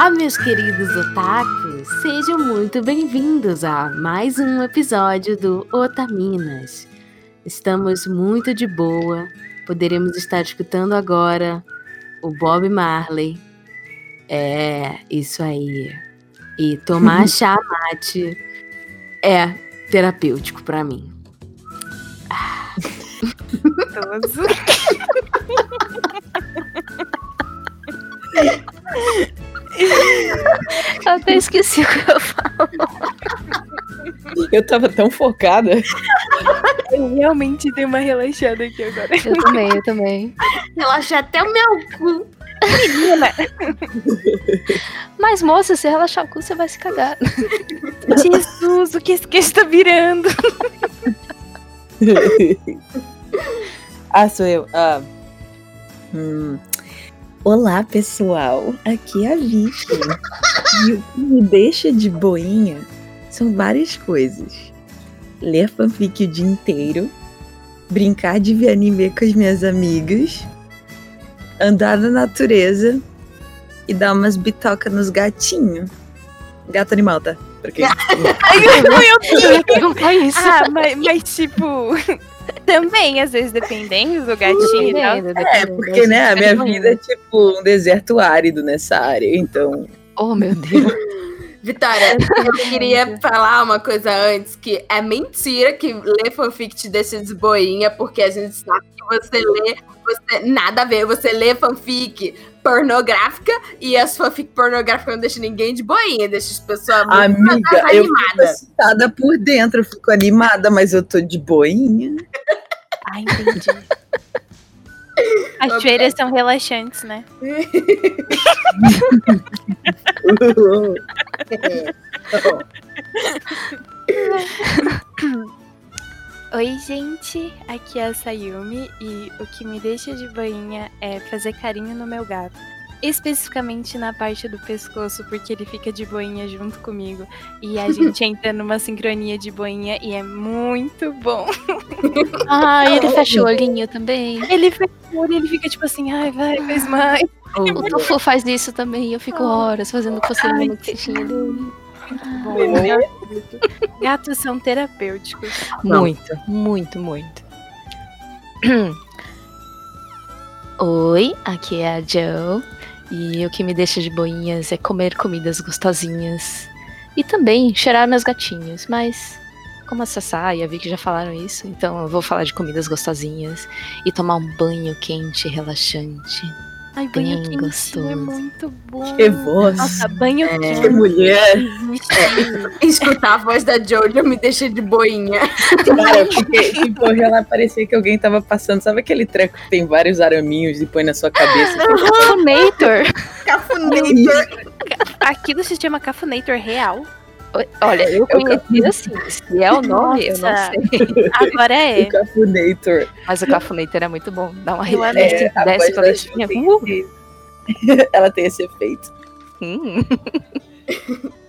Olá, meus queridos otakus! Sejam muito bem-vindos a mais um episódio do Otaminas. Estamos muito de boa, poderemos estar escutando agora o Bob Marley. É, isso aí. E tomar chá mate é terapêutico para mim. Gostoso. Eu até esqueci o que eu falo. Eu tava tão focada. Eu realmente dei uma relaxada aqui agora. Eu também, eu também. Relaxa até o meu cu. Menina, Mas, moça, se relaxar o cu, você vai se cagar. Jesus, o que esse queijo tá virando? ah, sou eu. Ah. Hum. Olá, pessoal. Aqui é a Vicky. e o que me deixa de boinha são várias coisas. Ler fanfic o dia inteiro, brincar de ver anime com as minhas amigas, andar na natureza e dar umas bitocas nos gatinhos. Gato animal, tá? Pra quem- Ai, Eu ia perguntar isso. Ah, mas, mas tipo, também, às vezes, dependendo do gatinho e tal. Dependendo, É, dependendo. porque, né, a minha Dependendo. vida é tipo um deserto árido nessa área, então. Oh, meu Deus. Vitória, eu queria falar uma coisa antes, que é mentira que ler fanfic te deixa de boinha, porque a gente sabe que você lê, você, nada a ver, você lê fanfic pornográfica e as fanfic pornográficas não deixam ninguém de boinha, deixa as pessoas muito Amiga, eu fico assustada por dentro, eu fico animada, mas eu tô de boinha. Ah, entendi. As feiras são relaxantes, né? Oi, gente. Aqui é a Sayumi e o que me deixa de boinha é fazer carinho no meu gato. Especificamente na parte do pescoço, porque ele fica de boinha junto comigo. E a gente entra numa sincronia de boinha e é muito bom. Ah, e ele fecha o olhinho também. Ele fecha o olho e ele fica tipo assim, ai, vai, faz mais. O Tofu faz isso também. Eu fico horas fazendo coceira no queixinho dele. Gatos são terapêuticos. Muito, muito, muito. Oi, aqui é a Joe. E o que me deixa de boinhas é comer comidas gostosinhas. E também cheirar meus gatinhos. Mas, como a Sassá e a Vicky já falaram isso, então eu vou falar de comidas gostosinhas. E tomar um banho quente e relaxante. Ai, banho Bem quentinho gostoso. é muito bom. Que voz. Nossa, banho Que quente mulher. existe. Escutar a voz da Jojo me deixa de boinha. Cara, porque, tipo, já lá parecia que alguém tava passando. Sabe aquele treco que tem vários araminhos e põe na sua cabeça? Cafunator! Cafunator. Aquilo se chama Cafunator real. Olha, eu conheci assim. Se é o nome, eu não sei. Agora é. O Cafunator. Mas o Cafunator é muito bom. Dá uma desce, É, a desce espinha. Ju Uh, Ela tem esse efeito. hum.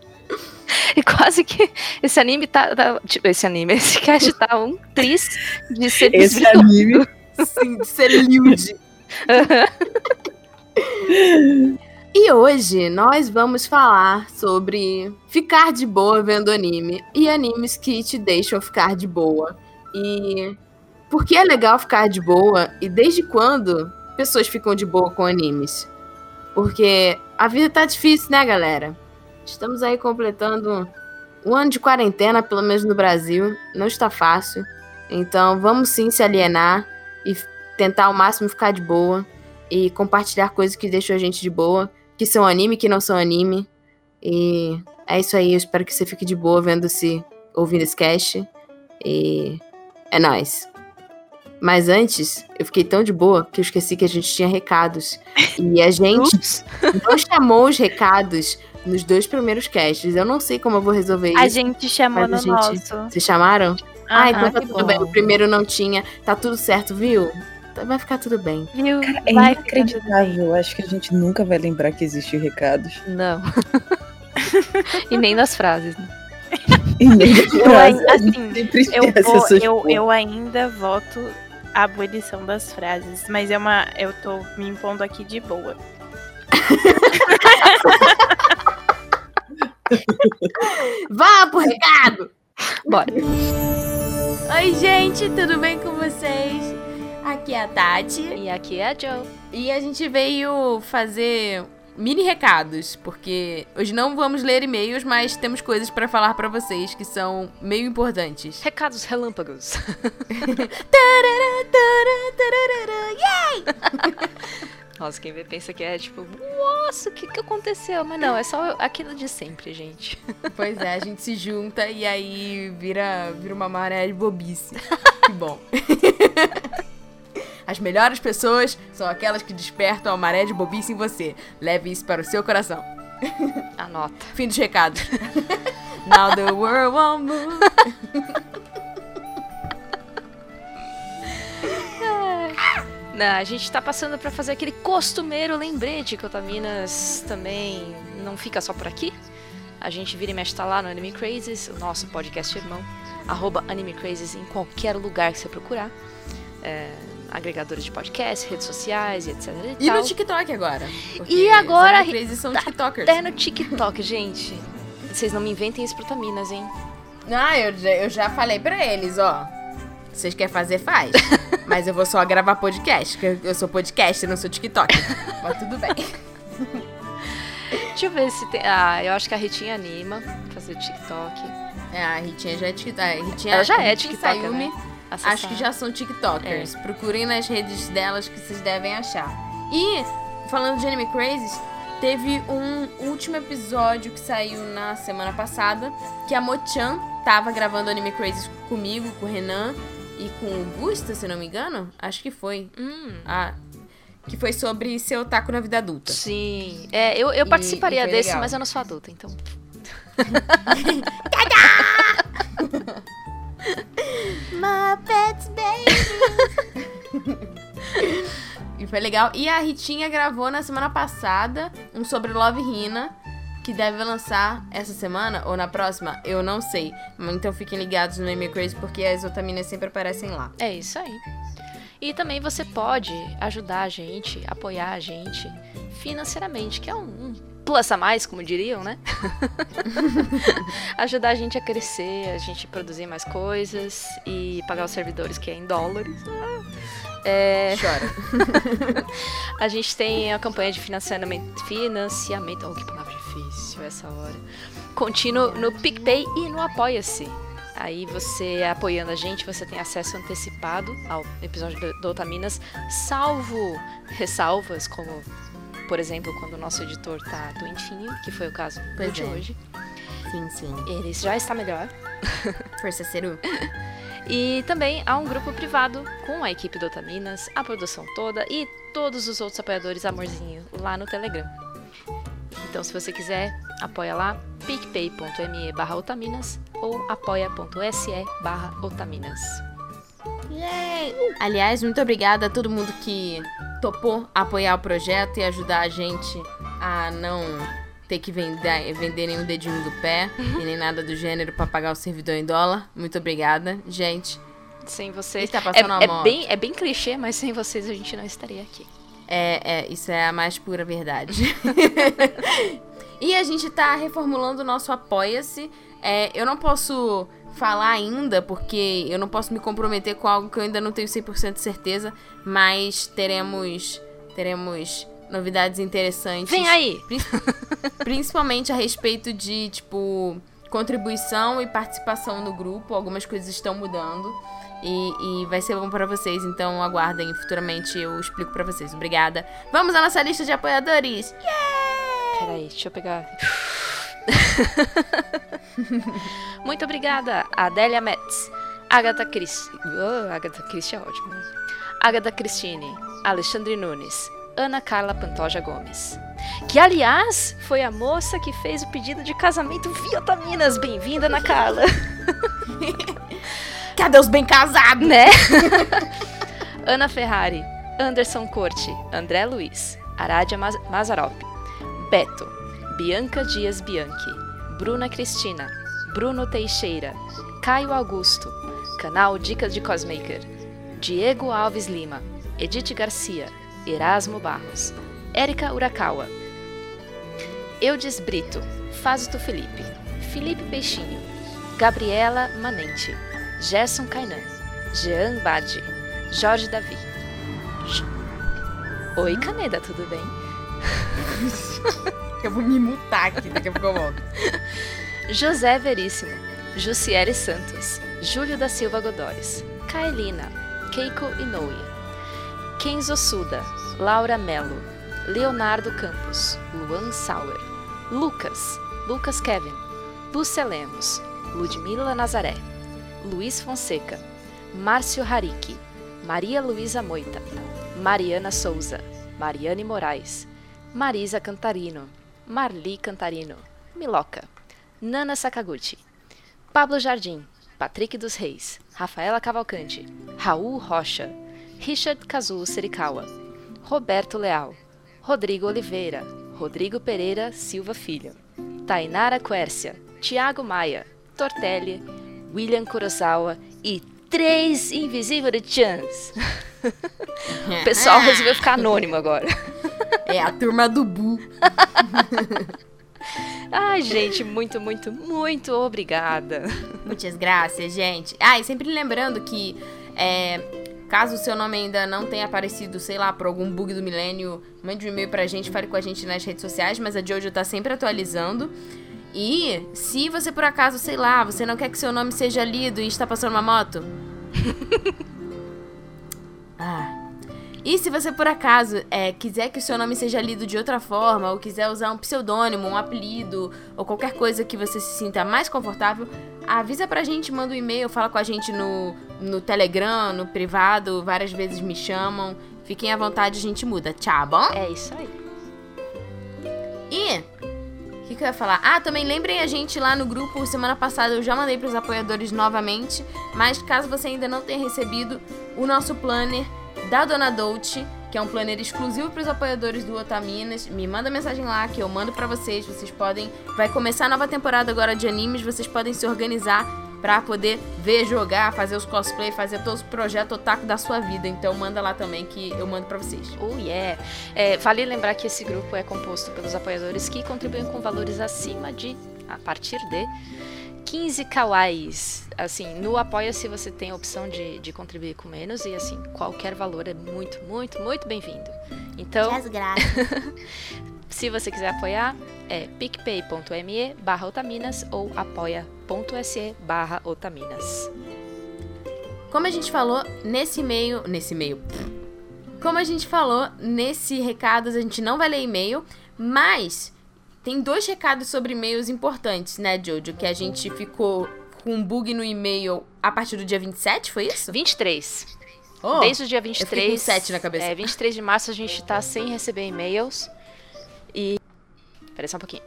E quase que esse anime tá, tá- Tipo, esse anime, esse cast tá um tris de ser Esse anime. Sim, de ser liude. E hoje nós vamos falar sobre ficar de boa vendo anime e animes que te deixam ficar de boa. E por que é legal ficar de boa e desde quando pessoas ficam de boa com animes? Porque a vida tá difícil, né, galera? Estamos aí completando um ano de quarentena, pelo menos no Brasil. Não está fácil. Então vamos sim se alienar e tentar ao máximo ficar de boa e compartilhar coisas que deixam a gente de boa, que são anime, que não são anime. E é isso aí, eu espero que você fique de boa vendo se ouvindo esse cast. E é nóis. Mas antes, eu fiquei tão de boa que eu esqueci que a gente tinha recados. E a gente não chamou os recados nos dois primeiros casts. Eu não sei como eu vou resolver A isso. gente chamou no a gente- nosso. Vocês chamaram? ah, então tá tudo bem. bom. O primeiro não tinha. Tá tudo certo, viu? Tá- Vai ficar tudo bem. Viu? É Vai inacreditável. Acho que a gente nunca vai lembrar que existem recados. Não. e nem nas frases. né? E nem de Eu frase, ainda- a gente assim, Eu, vou- eu, eu ainda voto a abolição das frases, mas é uma. Eu tô me impondo aqui de boa. Vá pro recado! Bora. Oi, gente, tudo bem com vocês? Aqui é a Tati. E aqui é a Joe. E a gente veio fazer mini recados, porque hoje não vamos ler e-mails, mas temos coisas pra falar pra vocês que são meio importantes. Recados relâmpagos. Nossa, quem vê pensa que é tipo, nossa, o que, que aconteceu? Mas não, é só aquilo de sempre, gente. Pois é, a gente se junta e aí vira, vira uma maré de bobice. Que bom. As melhores pessoas são aquelas que despertam a maré de bobice em você. Leve isso para o seu coração. Anota. Fim dos recados. Now the world won't move. Não, a gente tá passando pra fazer aquele costumeiro lembrete que o Otaminas também não fica só por aqui. A gente vira e mexe tá lá no Anime Crazes, o nosso podcast irmão, arroba Anime Crazes em qualquer lugar que você procurar. É, agregadores de podcast, redes sociais e etc. E, E no TikTok agora. E agora- Crazy são tá TikTokers. Até no TikTok, gente. Vocês não me inventem isso pro Taminas, hein? Ah, eu, já- eu já falei pra eles, ó. Vocês querem fazer, faz. Mas eu vou só gravar podcast, porque eu sou podcaster, não sou TikTok. Mas tudo bem. Deixa eu ver se tem. Ah, eu acho que a Ritinha anima fazer TikTok. É, a Ritinha já é TikTok. A Ritinha, Ela já é TikToker, Sayumi, né? Acho Acessar. que já são TikTokers. Procurem nas redes delas que vocês devem achar. E, falando de Anime Crazes, teve um último episódio que saiu na semana passada, que a Mochan tava gravando Anime Crazes comigo, com o Renan e com o Gusta, se não me engano. Acho que foi. Hum. Ah, que foi sobre ser otaku na vida adulta. Sim. É, eu, eu E- participaria e foi desse, legal. mas eu não sou adulta, então. Muppets Baby. e foi legal. E a Ritinha gravou na semana passada um sobre Love Hina, que deve lançar essa semana ou na próxima, eu não sei. Então fiquem ligados no Anime Crazy porque as otaminas sempre aparecem lá. É isso aí. E também você pode ajudar a gente, apoiar a gente financeiramente, que é um, a mais, como diriam, né? ajudar a gente a crescer, a gente produzir mais coisas e pagar os servidores que é em dólares. Ah. É, Chora. a gente tem a campanha de financiamento, financiamento, oh que palavra difícil essa hora, contínuo no PicPay e no Apoia-se. Aí você apoiando a gente, você tem acesso antecipado ao episódio do Otaminas, salvo ressalvas, como, por exemplo, quando o nosso editor tá doentinho, que foi o caso Pois de é. hoje. Sim, sim. Ele já está melhor. Força Seru. E também há um grupo privado com a equipe do Otaminas, a produção toda e todos os outros apoiadores amorzinho lá no Telegram. Então, se você quiser, apoia lá picpay.me barra otaminas ou apoia.se barra otaminas. Aliás, muito obrigada a todo mundo que topou apoiar o projeto e ajudar a gente a não ter que vender, vender nenhum dedinho do pé e nem nada do gênero pra pagar o servidor em dólar. Muito obrigada, gente. Sem vocês. Está É, passando é moto. bem, é bem clichê, mas sem vocês a gente não estaria aqui. É, é, isso é a mais pura verdade. e a gente tá reformulando o nosso Apoia-se. É, eu não posso falar ainda, porque eu não posso me comprometer com algo que eu ainda não tenho 100% de certeza, mas teremos, teremos novidades interessantes. Vem aí! Principalmente a respeito de, tipo, contribuição e participação no grupo. Algumas coisas estão mudando. E, e vai ser bom pra vocês, então aguardem. Futuramente eu explico pra vocês. Obrigada. Vamos à nossa lista de apoiadores! Peraí, deixa eu pegar. Muito obrigada, Adélia Metz, Agatha Christie. Oh, Agatha Christie é ótimo. né? Agatha Cristine, Alexandre Nunes, Ana Carla Pantoja Gomes. Que, aliás, foi a moça que fez o pedido de casamento via Otaminas. Bem-vinda, Ana Carla. Cadê os bem casados? né? Ana Ferrari, Anderson Corte, André Luiz, Aradia Maz Mazarop, Beto, Bianca Dias Bianchi, Bruna Cristina, Bruno Teixeira, Caio Augusto, canal Dicas de Cosmaker, Diego Alves Lima, Edith Garcia, Erasmo Barros, Érica Urakawa, Eudes Brito, Fázito Felipe, Felipe Peixinho, Gabriela Manente, Gerson Kainan, Jean Badi, Jorge Davi. Oi, Caneda, tudo bem? Eu vou me mutar aqui, daqui a pouco eu volto. José Veríssimo, Jussiele Santos, Júlio da Silva Godores, Kaelina, Keiko Inoue, Kenzo Suda, Laura Mello, Leonardo Campos, Luan Sauer, Lucas, Lucas Kevin, Lúcia Lemos, Ludmila Nazaré, Luiz Fonseca, Márcio Hariki, Maria Luísa Moita, Mariana Souza, Mariane Moraes, Marisa Cantarino, Marli Cantarino, Miloca, Nana Sakaguchi, Pablo Jardim, Patrick dos Reis, Rafaela Cavalcante, Raul Rocha, Richard Kazuo Serikawa, Roberto Leal, Rodrigo Oliveira, Rodrigo Pereira Silva Filho, Tainara Quércia, Tiago Maia, Tortelli, William Kurosawa e três invisíveis chans. O pessoal resolveu ficar anônimo agora. É a turma do Bu. Ai, gente, muito, muito, muito obrigada. Muitas graças, gente. Ah, e sempre lembrando que é, caso o seu nome ainda não tenha aparecido, sei lá, por algum bug do milênio, mande um e-mail pra gente, fale com a gente nas redes sociais, mas a Jojo tá sempre atualizando. E se você por acaso, sei lá, você não quer que seu nome seja lido e está passando uma moto? ah. E se você por acaso é, quiser que o seu nome seja lido de outra forma, ou quiser usar um pseudônimo, um apelido, ou qualquer coisa que você se sinta mais confortável, avisa pra gente, manda um e-mail, fala com a gente no, no Telegram, no privado, várias vezes me chamam. Fiquem à vontade, a gente muda, tchau, bom? É isso aí. E que, que eu ia falar? Ah, também lembrem a gente lá no grupo. Semana passada eu já mandei para os apoiadores novamente. Mas caso você ainda não tenha recebido o nosso planner da Dona Dolce, que é um planner exclusivo para os apoiadores do Otaminas, me manda mensagem lá que eu mando para vocês. Vocês podem. Vai começar a nova temporada agora de animes. Vocês podem se organizar para poder ver, jogar, fazer os cosplay, fazer todos os projetos otaku da sua vida. Então manda lá também que eu mando para vocês. Oh, yeah. É, vale lembrar que esse grupo é composto pelos apoiadores que contribuem com valores acima de, a partir de 15 kawais. Assim, no Apoia-se você tem a opção de, de contribuir com menos e, assim, qualquer valor é muito, muito, muito bem-vindo. Então, se você quiser apoiar, é picpay.me barra otaminas ou apoia.se barra otaminas. Como a gente falou nesse e-mail. Nesse e-mail. Como a gente falou nesse recados, a gente não vai ler e-mail, mas tem dois recados sobre e-mails importantes, né, Jojo? Que a gente ficou com um bug no e-mail a partir do dia 27, foi isso? 23. Oh, Desde o dia eu 23. fiquei com 7 na cabeça. É, 23 de março a gente tá sem receber e-mails. E. Peraí só um pouquinho.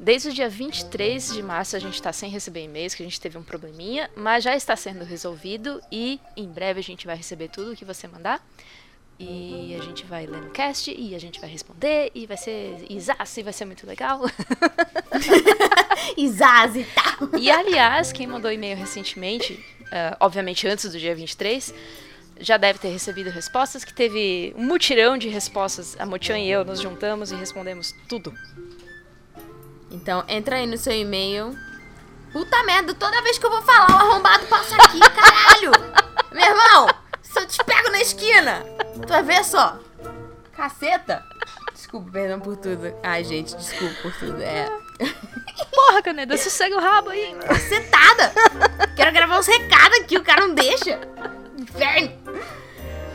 Desde o dia 23 de março a gente tá sem receber e-mails, que a gente teve um probleminha, mas já está sendo resolvido e em breve a gente vai receber tudo que você mandar. E a gente vai ler no cast e a gente vai responder e vai ser e vai ser muito legal. Isaz e tal. E aliás, quem mandou e-mail recentemente, eh, obviamente antes do dia 23, já deve ter recebido respostas, que teve um mutirão de respostas. A Motian e eu nos juntamos e respondemos tudo. Então, entra aí no seu e-mail. Puta merda, toda vez que eu vou falar, o arrombado passa aqui, caralho! Meu irmão, se eu te pego na esquina, tu vai ver só. Caceta. Desculpa, perdão por tudo. Ai, gente, desculpa por tudo. É. Porra, Caneda, sossega o rabo aí. Cacetada! Quero gravar uns recados aqui, o cara não deixa. Inferno!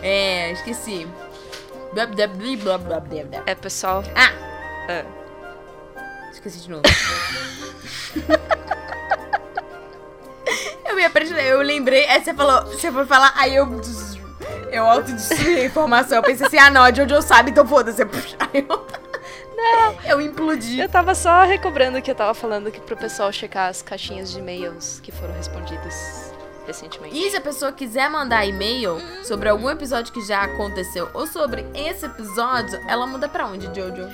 É, esqueci. É, pessoal. Ah, é, esqueci de novo. eu me apresentei, eu lembrei, aí você falou, você foi falar, aí eu. Eu autodestruí a informação. Eu pensei assim, ah não, a Jojo sabe, então foda-se. Aí eu. Não! Eu implodi. eu tava só recobrando que eu tava falando que pro pessoal checar as caixinhas de e-mails que foram respondidas recentemente. E se a pessoa quiser mandar e-mail sobre algum episódio que já aconteceu ou sobre esse episódio, ela manda pra onde, Jojo?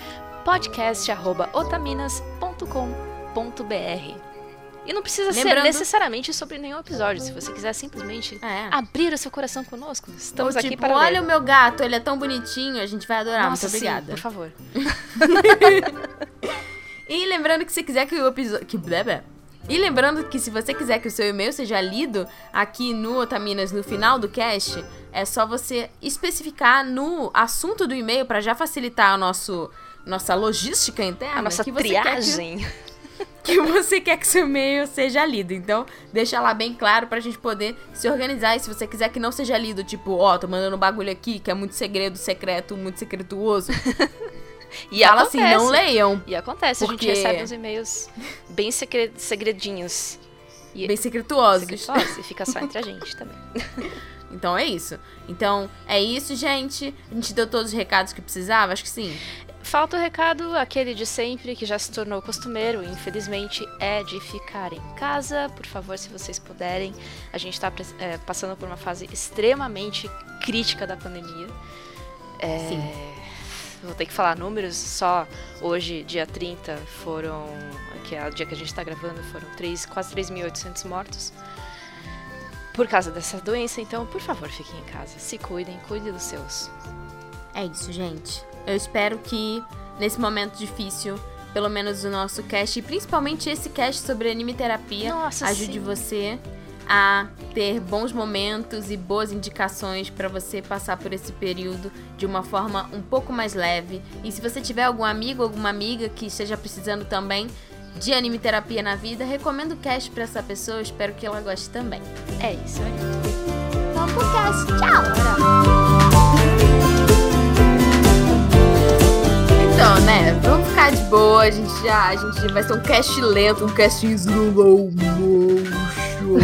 podcast.otaminas.com.br E não precisa Lembrando- ser necessariamente sobre nenhum episódio. Se você quiser simplesmente É. abrir o seu coração conosco, estamos Ou, aqui tipo, para olha ler. o meu gato, ele é tão bonitinho, a gente vai adorar. Nossa, Muito sim, obrigada. por favor. E lembrando que se quiser que o episódio. Que blé. E lembrando que se você quiser que o seu e-mail seja lido aqui no Otaminas no final do cast, é só você especificar no assunto do e-mail para já facilitar a nosso, nossa logística interna. A nossa que você quer que- triagem. Que você quer que seu e-mail seja lido. Então, deixa lá bem claro pra gente poder se organizar. E se você quiser que não seja lido, tipo, ó, tô mandando um bagulho aqui que é muito segredo, secreto, muito secretuoso. E fala acontece. assim, não leiam. E acontece, a Porque- gente recebe uns e-mails bem segre- segredinhos. E Bem secretuosos. secretuosos, e fica só entre a gente também. Então é isso. Então é isso, gente. A gente deu todos os recados que precisava? Acho que sim. Falta o recado, aquele de sempre, que já se tornou costumeiro, infelizmente, é de ficar em casa. Por favor, se vocês puderem. A gente está passando por uma fase extremamente crítica da pandemia. É, Sim. Vou ter que falar números, só hoje, dia 30, foram, que é o dia que a gente está gravando, foram três, quase 3.800 mortos. Por causa dessa doença, então, por favor, fiquem em casa. Se cuidem, cuidem dos seus. É isso, gente. Eu espero que nesse momento difícil, pelo menos o nosso cast, e principalmente esse cast sobre anime terapia, Nossa, ajude sim. você a ter bons momentos e boas indicações para você passar por esse período de uma forma um pouco mais leve. E se você tiver algum amigo, alguma amiga que esteja precisando também de anime terapia na vida, recomendo o cast para essa pessoa. Espero que ela goste também. É isso aí. Vamos pro cast. Tchau. Então, né? Vamos ficar de boa. A gente já, a gente vai ser um cast lento, um cast slow motion.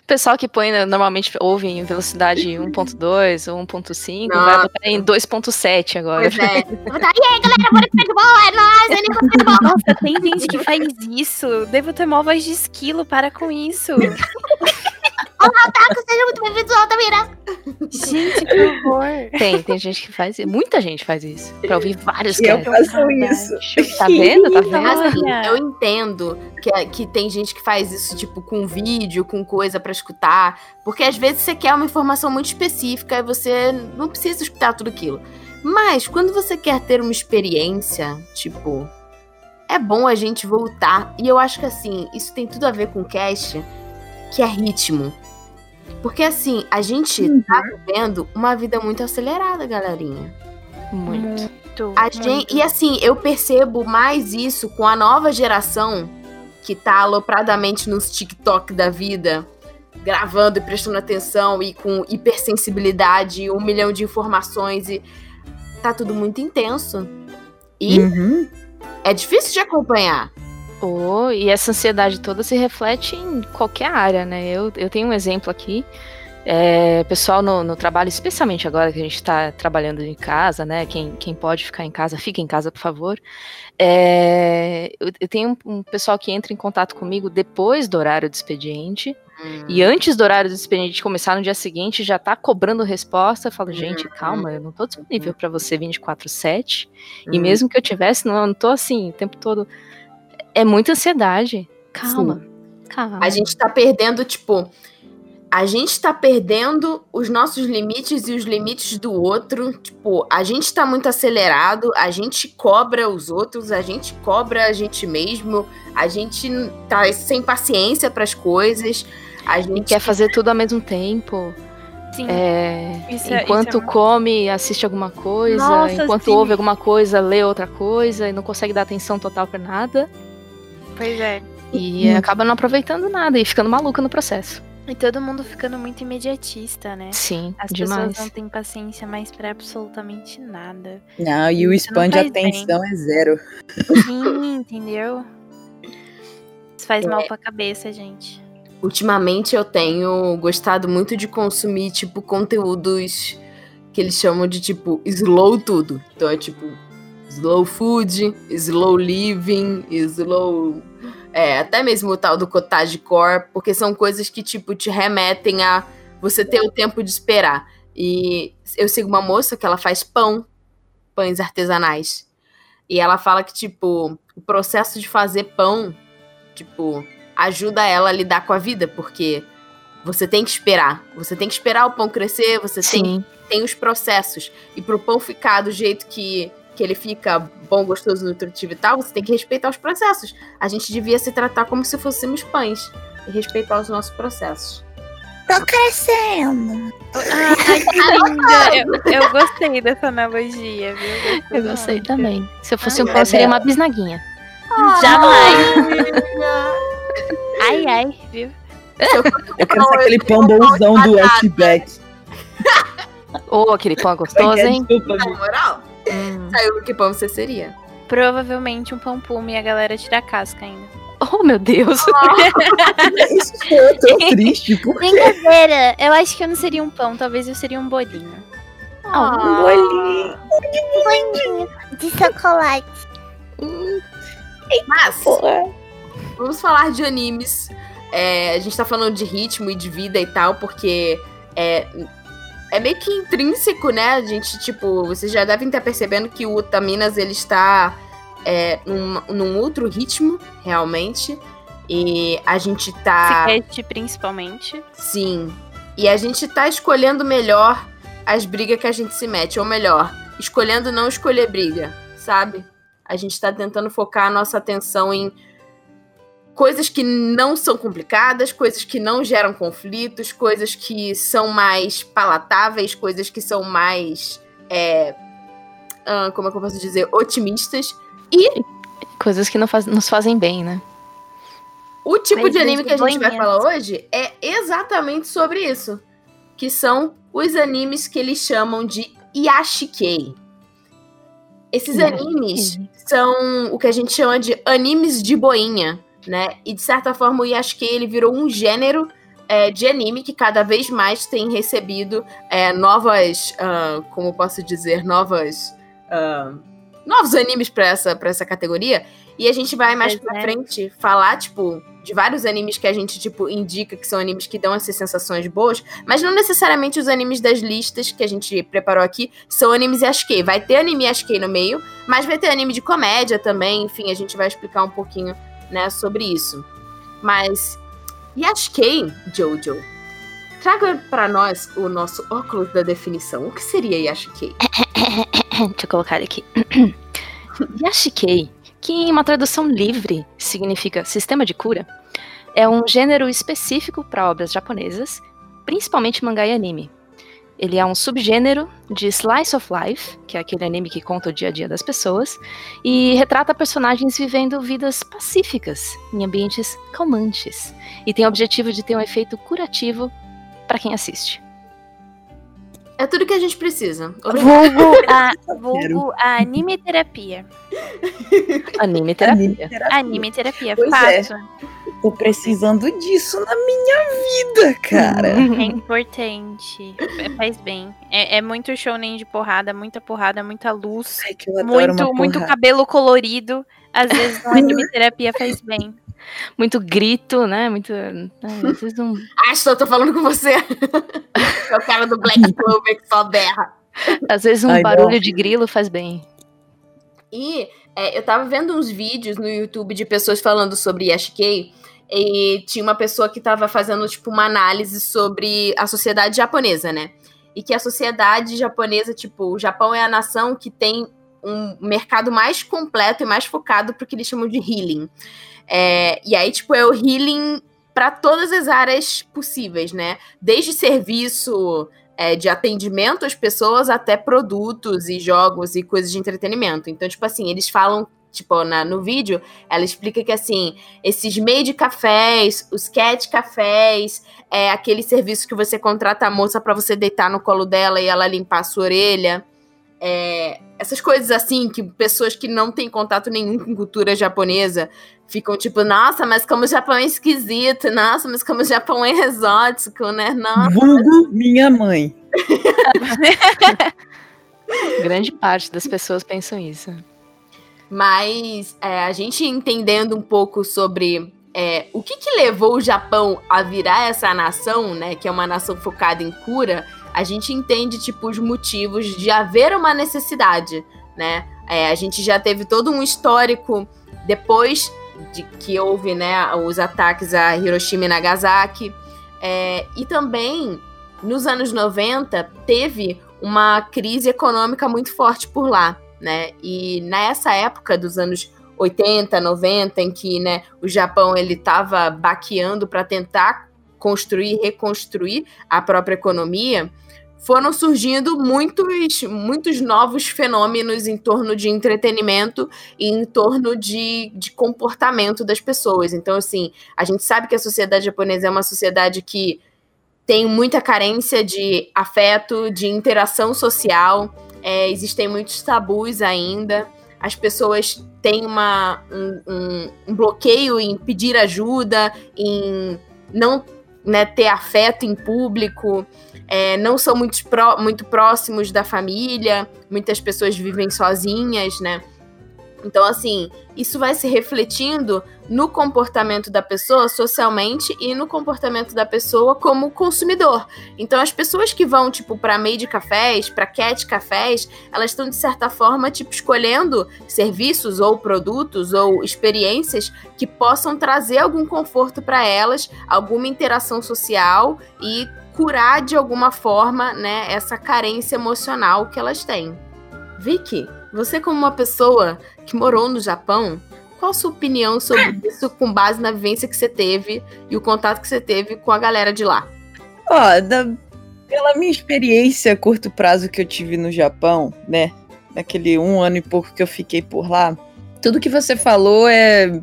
O pessoal que põe, né, normalmente ouve em velocidade 1.2 ou 1.5, Nossa. vai botar em 2.7 agora. Pois é. Botar, e aí, galera, bora ficar de boa, é nóis, tá de boa. Nossa, tem gente que faz isso. Devo ter mó voz de esquilo, para com isso. Taco, seja muito bem-vindo ao Altamira. Gente, que horror. Tem, tem gente que faz isso. Muita gente faz isso. Pra ouvir vários eu casts. faço isso. Tá vendo? Tá vendo? Assim, eu entendo que, é- que tem gente que faz isso, tipo, com vídeo, com coisa pra escutar. Porque às vezes você quer uma informação muito específica e você não precisa escutar tudo aquilo. Mas quando você quer ter uma experiência, tipo, é bom a gente voltar. E eu acho que assim, isso tem tudo a ver com o cast, que é ritmo. Porque assim, a gente tá vivendo uma vida muito acelerada, galerinha. Muito. Muito. A muito. gente, e assim, eu percebo mais isso com a nova geração que tá alopradamente nos TikTok da vida, gravando e prestando atenção e com hipersensibilidade, um milhão de informações e tá tudo muito intenso. E Uhum. é difícil de acompanhar. Oh, e essa ansiedade toda se reflete em qualquer área, né? Eu, eu tenho um exemplo aqui. É, pessoal no, no trabalho, especialmente agora que a gente está trabalhando em casa, né? Quem, quem pode ficar em casa, fica em casa, por favor. É, eu, eu tenho um, um pessoal que entra em contato comigo depois do horário do expediente. E antes do horário do expediente começar no dia seguinte, já tá cobrando resposta. Eu falo, gente, calma, eu não tô disponível para você 24-7. E Hum. mesmo que eu tivesse, não, eu não tô assim o tempo todo. É muita ansiedade. Calma. Calma. A gente tá perdendo, tipo. A gente tá perdendo os nossos limites e os limites do outro. Tipo, a gente tá muito acelerado, a gente cobra os outros, a gente cobra a gente mesmo, a gente tá sem paciência pras coisas. A E gente quer fazer tudo ao mesmo tempo. Sim. É, Isso é- enquanto isso é muito- come, assiste alguma coisa. Nossa, enquanto sim. ouve alguma coisa, lê outra coisa. E não consegue dar atenção total pra nada. Pois é. E Hum. acaba não aproveitando nada e ficando maluca no processo. E todo mundo ficando muito imediatista, né? Sim, As demais. pessoas não têm paciência mais pra absolutamente nada. Não, e o span de faz bem. atenção é zero. Sim, entendeu? Isso faz mal pra cabeça, gente. Ultimamente eu tenho gostado muito de consumir, tipo, conteúdos que eles chamam de, tipo, slow tudo. Então é tipo, slow food, slow living, slow. É, até mesmo o tal do cottage core, porque são coisas que, tipo, te remetem a você ter o tempo de esperar. E eu sigo uma moça que ela faz pão, pães artesanais. E ela fala que, tipo, o processo de fazer pão, tipo, ajuda ela a lidar com a vida, porque você tem que esperar. Você tem que esperar o pão crescer, você tem, tem os processos. E pro pão ficar do jeito que, que ele fica bom, gostoso, nutritivo e tal, você tem que respeitar os processos. A gente devia se tratar como se fôssemos pães e respeitar os nossos processos. Tô crescendo. Ai, que linda! Eu, eu gostei dessa analogia, viu? Eu gostei também. Se eu fosse Ai, um pão, seria uma bisnaguinha. Jamais! Ai, ai, viu? Eu quero ser aquele pão bonzão do Outback. Ou aquele pão gostoso, hein? Desculpa, Na moral, Hum. saiu que pão você seria. Provavelmente um pão pume e a galera tira a casca ainda. Oh, meu Deus. Isso foi tão triste. Por quê? Brincadeira! Eu acho que eu não seria um pão, talvez eu seria um bolinho. Um bolinho. Bolinho de chocolate. Mas, Porra. vamos falar de animes. É, a gente tá falando de ritmo e de vida e tal, porque é, é meio que intrínseco, né? A gente, tipo, vocês já devem estar percebendo que o Utaminas, ele está é, num, num outro ritmo, realmente. E a gente tá... Sketch, principalmente. Sim. E a gente tá escolhendo melhor as brigas que a gente se mete. Ou melhor, escolhendo não escolher briga, sabe? A gente tá tentando focar a nossa atenção em coisas que não são complicadas, coisas que não geram conflitos, coisas que são mais palatáveis, coisas que são mais. é, como é que eu posso dizer? Otimistas. Coisas que não faz- nos fazem bem, né? O tipo Mas de anime que a gente vai falar hoje é exatamente sobre isso. Que são os animes que eles chamam de Yashikei. Esses animes são o que a gente chama de animes de boinha, né? E de certa forma o Yashikei ele virou um gênero é, de anime que cada vez mais tem recebido é, novas, ah, como posso dizer, novas, ah, novos animes para essa, pra essa categoria. E a gente vai mais Pois pra é. frente falar, tipo, de vários animes que a gente, tipo, indica que são animes que dão essas sensações boas, mas não necessariamente os animes das listas que a gente preparou aqui são animes Yashikei. Vai ter anime Yashikei no meio, mas vai ter anime de comédia também, enfim, a gente vai explicar um pouquinho, né, sobre isso. Mas Yashikei, Jojo, traga pra nós o nosso óculos da definição. O que seria Yashikei? Deixa eu colocar aqui. Yashikei, que em uma tradução livre significa sistema de cura, é um gênero específico para obras japonesas, principalmente mangá e anime. Ele é um subgênero de slice of life, que é aquele anime que conta o dia a dia das pessoas, e retrata personagens vivendo vidas pacíficas em ambientes calmantes, e tem o objetivo de ter um efeito curativo para quem assiste. É tudo que a gente precisa. Vulgo a, vulgo a anime terapia. Anime terapia. Anime terapia. Pois é. fato. Tô precisando disso na minha vida, cara. É importante. É, Faz bem. É, é muito shounen de porrada, muita porrada, muita luz. Ai, que eu adoro Muito, uma muito cabelo colorido. Às vezes no anime terapia faz bem. Muito grito, né? Muito. né, Às vezes um Ah, só tô falando com você. é o cara do Black Clover que só berra. Às vezes um Ai, barulho não. de grilo faz bem. E é, eu tava vendo uns vídeos no YouTube de pessoas falando sobre Yashikei. E tinha uma pessoa que tava fazendo, tipo, uma análise sobre a sociedade japonesa, né? E que a sociedade japonesa, tipo, o Japão é a nação que tem um mercado mais completo e mais focado pro que eles chamam de healing. É, e aí, tipo, é o healing para todas as áreas possíveis, né? Desde serviço é, de atendimento às pessoas até produtos e jogos e coisas de entretenimento. Então, tipo assim, eles falam, tipo, na, no vídeo, ela explica que, assim, esses made cafés, os cat cafés, é aquele serviço que você contrata a moça para você deitar no colo dela e ela limpar a sua orelha. É, essas coisas assim, que pessoas que não têm contato nenhum com cultura japonesa ficam tipo, nossa, mas como o Japão é esquisito, nossa, mas como o Japão é exótico, né? Nossa. Vulgo minha mãe. Grande parte das pessoas pensam isso. Mas é, a gente entendendo um pouco sobre é, o que, que levou o Japão a virar essa nação, né? Que é uma nação focada em cura, a gente entende, tipo, os motivos de haver uma necessidade, né? É, a gente já teve todo um histórico depois de que houve né, os ataques a Hiroshima e Nagasaki. É, e também, nos anos 90, teve uma crise econômica muito forte por lá. Né? E nessa época dos anos 80, 90, em que né, o Japão ele estava baqueando para tentar construir, reconstruir a própria economia, foram surgindo muitos, muitos novos fenômenos em torno de entretenimento e em torno de, de comportamento das pessoas. Então, assim, a gente sabe que a sociedade japonesa é uma sociedade que tem muita carência de afeto, de interação social, é, existem muitos tabus ainda. As pessoas têm uma, um, um, um bloqueio em pedir ajuda, em não né, ter afeto em público é, não são muito, muito próximos da família, muitas pessoas vivem sozinhas, né? Então, assim, isso vai se refletindo no comportamento da pessoa socialmente e no comportamento da pessoa como consumidor. Então, as pessoas que vão, tipo, para Made Cafés, para Cat Cafés, elas estão, de certa forma, tipo, escolhendo serviços ou produtos ou experiências que possam trazer algum conforto para elas, alguma interação social e curar de alguma forma, né, essa carência emocional que elas têm. Vicky, você como uma pessoa que morou no Japão, qual a sua opinião sobre isso com base na vivência que você teve e o contato que você teve com a galera de lá? Ó, oh, pela minha experiência a curto prazo que eu tive no Japão, né, naquele um ano e pouco que eu fiquei por lá, tudo que você falou é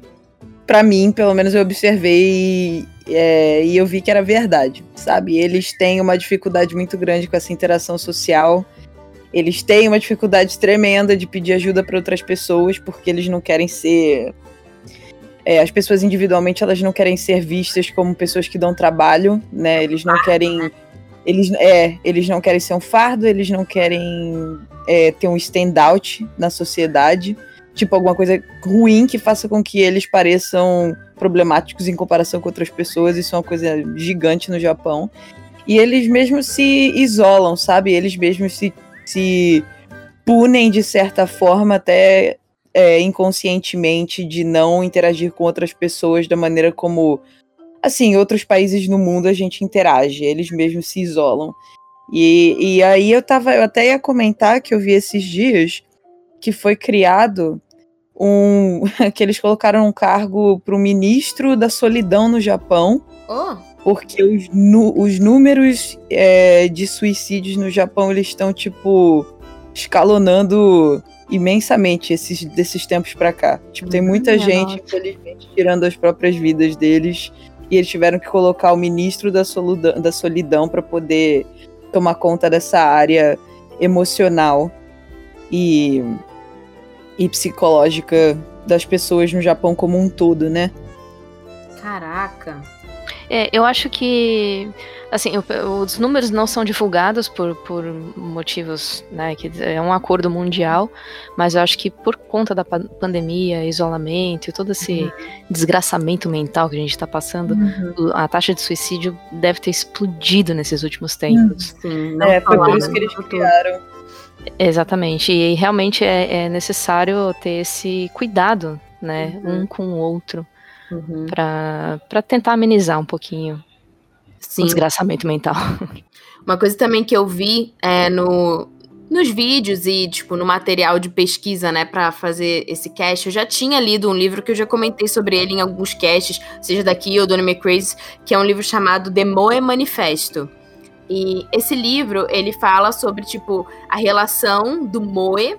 para mim, pelo menos eu observei é, e eu vi que era verdade, sabe? Eles têm uma dificuldade muito grande com essa interação social. Eles têm uma dificuldade tremenda de pedir ajuda para outras pessoas, porque eles não querem ser. É, as pessoas individualmente elas não querem ser vistas como pessoas que dão trabalho, né? Eles não querem. Eles, é, eles não querem ser um fardo, eles não querem é, ter um standout na sociedade tipo, alguma coisa ruim que faça com que eles pareçam problemáticos em comparação com outras pessoas. Isso é uma coisa gigante no Japão. E eles mesmos se isolam, sabe? Eles mesmos se, se punem de certa forma, até é, inconscientemente, de não interagir com outras pessoas da maneira como, assim, outros países no mundo a gente interage. Eles mesmos se isolam. E, e aí eu tava, eu até ia comentar que eu vi esses dias que foi criado um que eles colocaram um cargo para o ministro da solidão no Japão. Oh. Porque os, os números é, de suicídios no Japão eles estão tipo escalonando imensamente esses desses tempos para cá. Tipo, tem muita hum, gente, nossa. infelizmente, tirando as próprias vidas deles. E eles tiveram que colocar o ministro da solidão, da solidão para poder tomar conta dessa área emocional. E e psicológica das pessoas no Japão como um todo, né? Caraca. É, eu acho que assim, os números não são divulgados por, por motivos, né, que é um acordo mundial, mas eu acho que por conta da pandemia, isolamento e todo esse uhum. desgraçamento mental que a gente está passando, uhum. a taxa de suicídio deve ter explodido nesses últimos tempos. Sim, é, foi por isso que eles criaram Exatamente. E realmente é, é necessário ter esse cuidado, né? Uhum. Um com o outro. Uhum. para tentar amenizar um pouquinho Sim. o desgraçamento mental. Uma coisa também que eu vi é no, nos vídeos e, tipo, no material de pesquisa, né, para fazer esse cast, eu já tinha lido um livro que eu já comentei sobre ele em alguns casts, seja daqui ou do Anime Crazy, que é um livro chamado The Moe Manifesto. E esse livro, ele fala sobre, tipo, a relação do moe.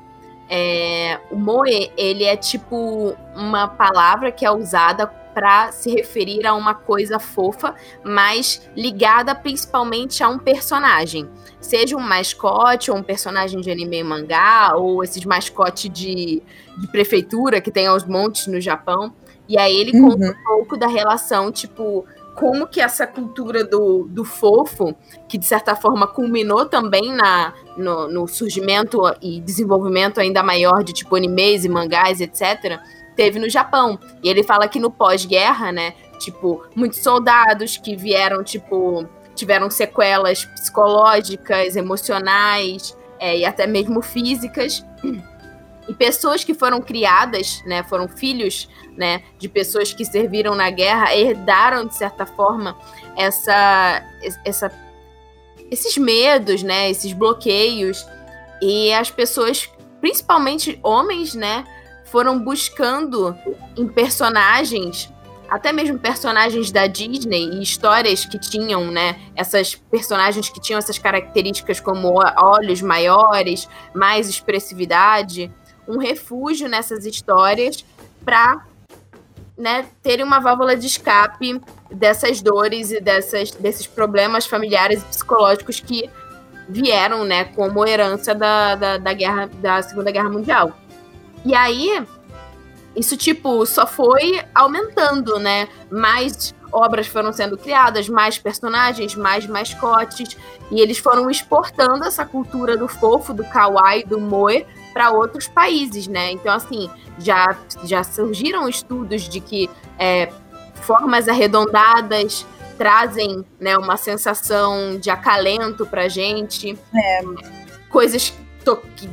É, o moe, ele é, tipo, uma palavra que é usada para se referir a uma coisa fofa, mas ligada principalmente a um personagem. Seja um mascote, ou um personagem de anime e mangá, ou esses mascotes de, de prefeitura que tem aos montes no Japão. E aí ele uhum. conta um pouco da relação, tipo, como que essa cultura do, do fofo, que de certa forma culminou também na, no, no surgimento e desenvolvimento ainda maior de tipo animes e mangás, etc., teve no Japão. E ele fala que no pós-guerra, né, tipo, muitos soldados que vieram, tipo, tiveram sequelas psicológicas, emocionais é, e até mesmo físicas. E pessoas que foram criadas, né, foram filhos, né, de pessoas que serviram na guerra, herdaram de certa forma essa, essa esses medos, né, esses bloqueios. E as pessoas, principalmente homens, né, foram buscando em personagens, até mesmo personagens da Disney e histórias que tinham, né, essas personagens que tinham essas características como olhos maiores, mais expressividade, um refúgio nessas histórias para né, terem uma válvula de escape dessas dores e dessas, desses problemas familiares e psicológicos que vieram, né, como herança da, da, da, guerra, da Segunda Guerra Mundial. E aí, isso, tipo, só foi aumentando, né? Mais obras foram sendo criadas, mais personagens, mais mascotes, e eles foram exportando essa cultura do fofo, do kawaii, do moe para outros países, né? Então, assim, já, já surgiram estudos de que é, formas arredondadas trazem né, uma sensação de acalento pra gente. É. Coisas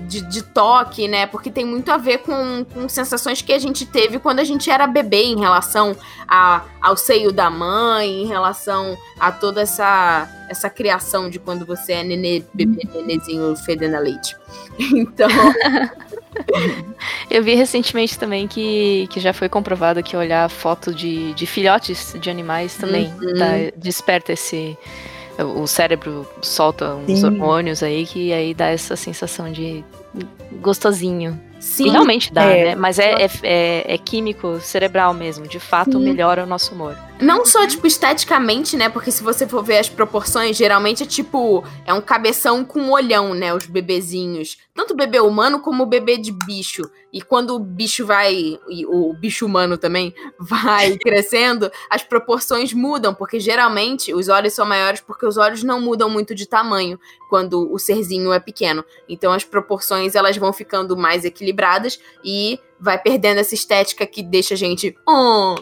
de, de, toque, né? Porque tem muito a ver com, com sensações que a gente teve quando a gente era bebê em relação a, ao seio da mãe, em relação a toda essa, essa criação de quando você é nenê, bebê, nenezinho fedendo a leite. Então. Eu vi recentemente também que, que já foi comprovado que olhar foto de, de filhotes de animais também uhum. tá, desperta esse. O cérebro solta uns Sim. hormônios aí que aí dá essa sensação de gostosinho. Sim. E realmente dá, é. né? Mas é, é, é, é, químico cerebral mesmo. De fato, Sim. melhora o nosso humor. Não só, tipo, esteticamente, né? Porque se você for ver as proporções, geralmente é tipo. É um cabeção com olhão, né? Os bebezinhos. Tanto o bebê humano como o bebê de bicho. E quando o bicho vai. E o bicho humano também vai crescendo, as proporções mudam. Porque geralmente os olhos são maiores porque os olhos não mudam muito de tamanho quando o serzinho é pequeno. Então as proporções elas vão ficando mais equilibradas e vai perdendo essa estética que deixa a gente. Oh,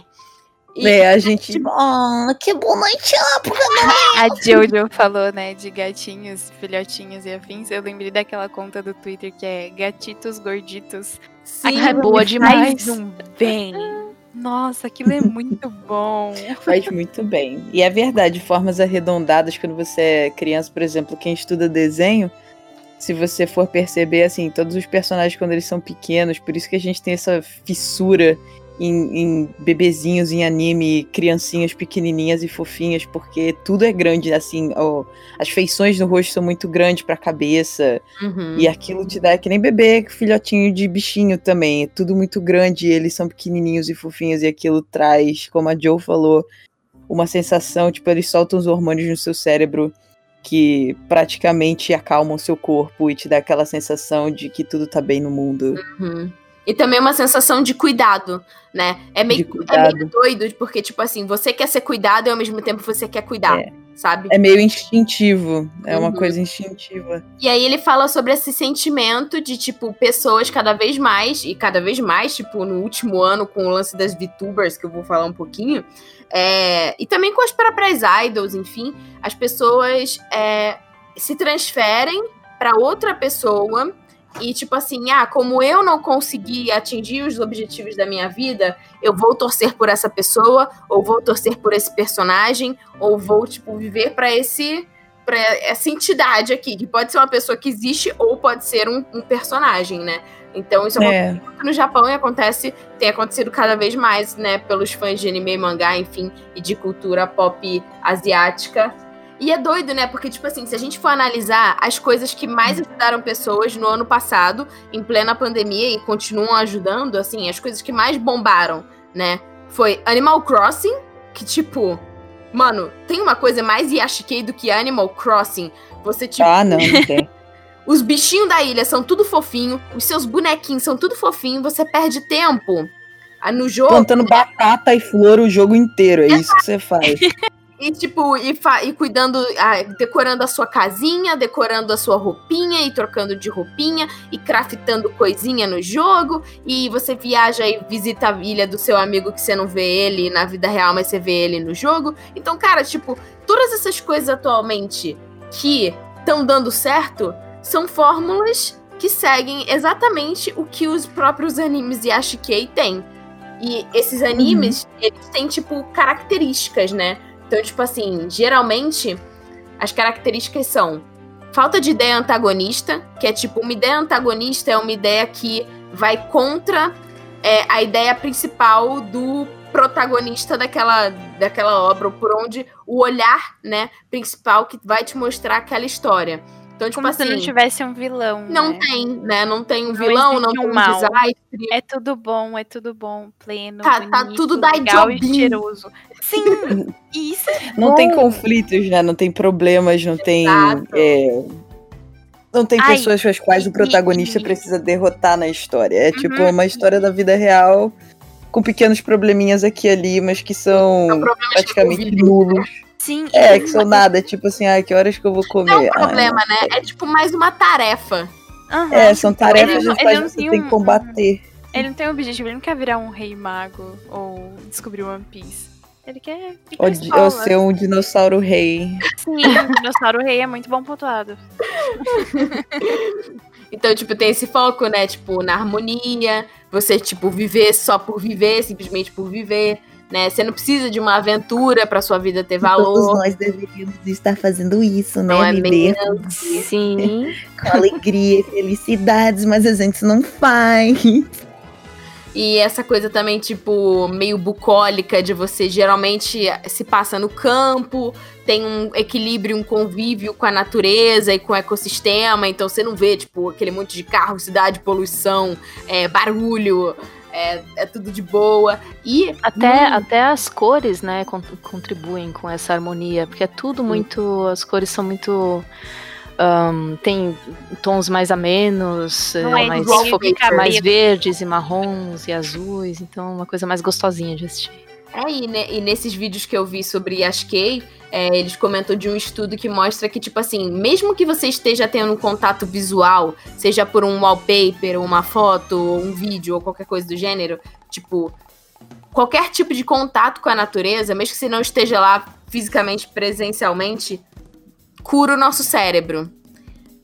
e, é, a gente. Tipo, oh, que bonitinho, porque não A Jojo falou, né, de gatinhos, filhotinhos e afins. Eu lembrei daquela conta do Twitter que é Gatitos Gorditos. Sim, é boa demais. Faz um bem. Nossa, aquilo é muito bom. Faz muito bem. E é verdade, formas arredondadas, quando você é criança, por exemplo, quem estuda desenho, se você for perceber, assim, todos os personagens quando eles são pequenos, por isso que a gente tem essa fissura em, em, bebezinhos em anime, criancinhas pequenininhas e fofinhas, porque tudo é grande, assim, ó, as feições no rosto são muito grandes pra cabeça, uhum. e aquilo te dá, é que nem bebê, filhotinho de bichinho também, é tudo muito grande, eles são pequenininhos e fofinhos, e aquilo traz, como a Joe falou, uma sensação, tipo, eles soltam os hormônios no seu cérebro que praticamente acalmam o seu corpo e te dá aquela sensação de que tudo tá bem no mundo. Uhum. E também uma sensação de cuidado, né? É meio, é meio doido, porque, tipo assim, você quer ser cuidado e ao mesmo tempo você quer cuidar. É. Sabe? É meio instintivo. É uhum. uma coisa instintiva. E aí ele fala sobre esse sentimento de, tipo, pessoas cada vez mais, e cada vez mais, tipo, no último ano, com o lance das VTubers, que eu vou falar um pouquinho. É, e também com as próprias idols, enfim, as pessoas é, se transferem para outra pessoa e tipo assim, ah, como eu não consegui atingir os objetivos da minha vida, eu vou torcer por essa pessoa, ou vou torcer por esse personagem, ou vou tipo viver para esse para essa entidade aqui, que pode ser uma pessoa que existe ou pode ser um, um personagem, né? Então isso é, é. no Japão e acontece, tem acontecido cada vez mais, né, pelos fãs de anime, mangá, enfim, e de cultura pop asiática e é doido, né? Porque, tipo assim, se a gente for analisar as coisas que mais ajudaram pessoas no ano passado, em plena pandemia, e continuam ajudando, assim, as coisas que mais bombaram, né? Foi Animal Crossing, que, tipo, mano, tem uma coisa mais yashikei do que Animal Crossing. Você, tipo. Ah, não, não tem. os bichinhos da ilha são tudo fofinho, os seus bonequinhos são tudo fofinho, você perde tempo ah, no jogo. Plantando batata e flor o jogo inteiro, é isso que você faz. E, tipo, e, e cuidando, ah, decorando a sua casinha, decorando a sua roupinha e trocando de roupinha e craftando coisinha no jogo. E você viaja e visita a ilha do seu amigo que você não vê ele na vida real, mas você vê ele no jogo. Então, cara, tipo, todas essas coisas atualmente que estão dando certo são fórmulas que seguem exatamente o que os próprios animes de Ashikei têm. E esses animes, eles têm, tipo, características, né? Então, tipo assim, geralmente, as características são falta de ideia antagonista, que é tipo, uma ideia antagonista é uma ideia que vai contra é, a ideia principal do protagonista daquela, daquela obra, ou por onde o olhar, né, principal que vai te mostrar aquela história. Então, tipo Como assim, se não tivesse um vilão. não né? tem, né? Não tem um Não vilão, não tem um um mal. desastre. É tudo bom, é tudo bom, pleno, Tá- tá bonito, tudo da legal e cheiroso. Sim, isso é Não bom. tem conflitos, né? Não tem problemas, não tem. É, Não tem Ai, pessoas com as quais e- o protagonista e- precisa derrotar na história. É tipo Uhum. uma história da vida real com pequenos probleminhas aqui e ali, mas que são praticamente nulos. Sim, É, e- que são nada. Tipo assim, ah, que horas que eu vou comer? Não é um Ai, problema, né? É tipo mais uma tarefa. Aham. É, são tarefas Ele ele não você tem tem um- que combater. Ele não tem um objetivo, ele não quer virar um rei mago ou descobrir One Piece. Ele quer pra Ou, de- escola. ou ser um dinossauro rei. Sim, o dinossauro rei é muito bom pontuado. Então, tipo, tem esse foco, né? Tipo, na harmonia. Você, tipo, viver só por viver, simplesmente por viver. Né? Você não precisa de uma aventura pra sua vida ter Todos valor. nós deveríamos estar fazendo isso, né? Não é Viver? Sim. com alegria e felicidades, mas a gente não faz. E essa coisa também, tipo, meio bucólica de você geralmente se passa no campo, tem um equilíbrio, um convívio com a natureza e com o ecossistema, então você não vê, tipo, aquele monte de carro, cidade, poluição, é, barulho, é, é tudo de boa. E Até, Hum. até as cores, né, con- contribuem com essa harmonia, porque é tudo muito. As cores são muito. Ahn, tem tons mais amenos, Não eh, é mais, mais verdes e marrons e azuis, então é uma coisa mais gostosinha de assistir. É, e, ne- e nesses vídeos que eu vi sobre Ashkei, é, eles comentam de um estudo que mostra que, tipo assim, mesmo que você esteja tendo um contato visual, seja por um wallpaper, uma foto, ou um vídeo, ou qualquer coisa do gênero, tipo, qualquer tipo de contato com a natureza, mesmo que você não esteja lá fisicamente, presencialmente, cura o nosso cérebro.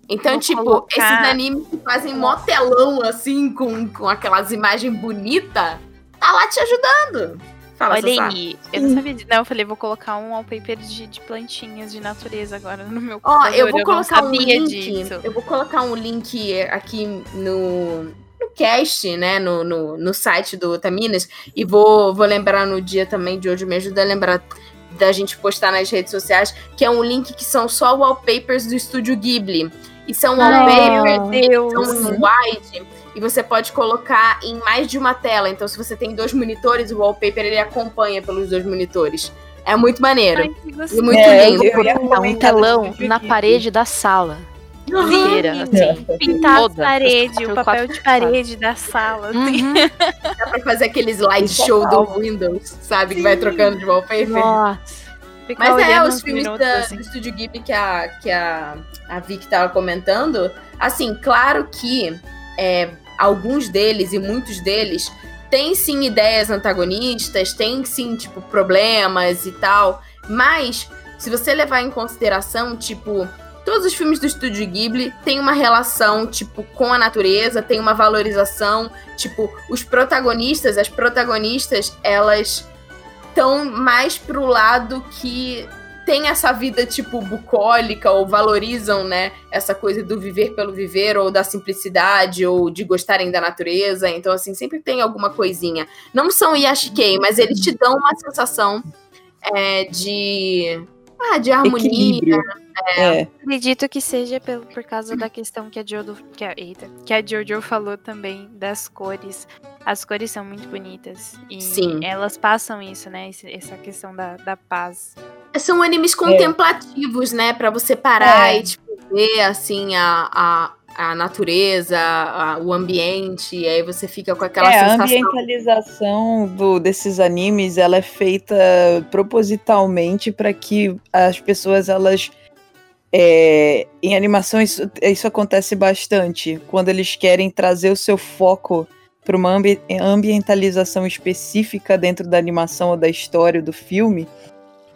Então, Vou tipo, colocar- esses animes que fazem motelão, assim, com, com aquelas imagens bonitas, tá lá te ajudando. Fala, Olha aí, eu não sabia disso. Não, eu falei, vou colocar um wallpaper de, de plantinhas de natureza agora no meu Ó, eu vou colocar um link. disso. Eu vou colocar um link aqui no, no cast, né? No, no, no site do Otaminas. E vou, vou lembrar no dia também de hoje, me ajuda a lembrar da gente postar nas redes sociais, que é um link que são só wallpapers do estúdio Ghibli. E são wallpapers meu são Deus. wide e você pode colocar em mais de uma tela. Então, se você tem dois monitores, o wallpaper ele acompanha pelos dois monitores. É muito maneiro. Ai, E muito É, lindo. eu ia É um telão na parede da sala inteira, assim. Pintar as Toda, paredes, quatro, o papel quatro, de parede da sala. assim. Uhum. Dá pra fazer aquele slideshow do Windows, sabe? Que vai trocando de wallpaper. Nossa. Ficar Mas é, os filmes minutos, da, assim. do Estúdio Ghibli que a, que a, a Vicky tava comentando, assim, claro que é, alguns deles e muitos deles têm sim ideias antagonistas, têm sim, tipo, problemas e tal, mas se você levar em consideração, tipo, todos os filmes do Estúdio Ghibli têm uma relação, tipo, com a natureza, tem uma valorização, tipo, os protagonistas, as protagonistas, elas estão mais pro lado que tem essa vida, tipo, bucólica, ou valorizam, né, essa coisa do viver pelo viver, ou da simplicidade, ou de gostarem da natureza. Então, assim, sempre tem alguma coisinha. Não são Yashikei, mas eles te dão uma sensação é, de. Ah, de harmonia. Equilíbrio. É. Acredito que seja pelo, por causa da questão que a Jojo, que a, eita, que a Jojo falou também das cores. As cores são muito bonitas. E Sim. elas passam isso, né? esse- Essa questão da, da paz. São animes contemplativos, né? Pra você parar e, tipo, ver, assim, a, a, a natureza, a- o ambiente, e aí você fica com aquela É, a sensação. ambientalização do, desses animes, ela é feita propositalmente para que as pessoas, elas... é, em animação, isso, isso acontece bastante. Quando eles querem trazer o seu foco para uma ambi- ambientalização específica dentro da animação ou da história do filme,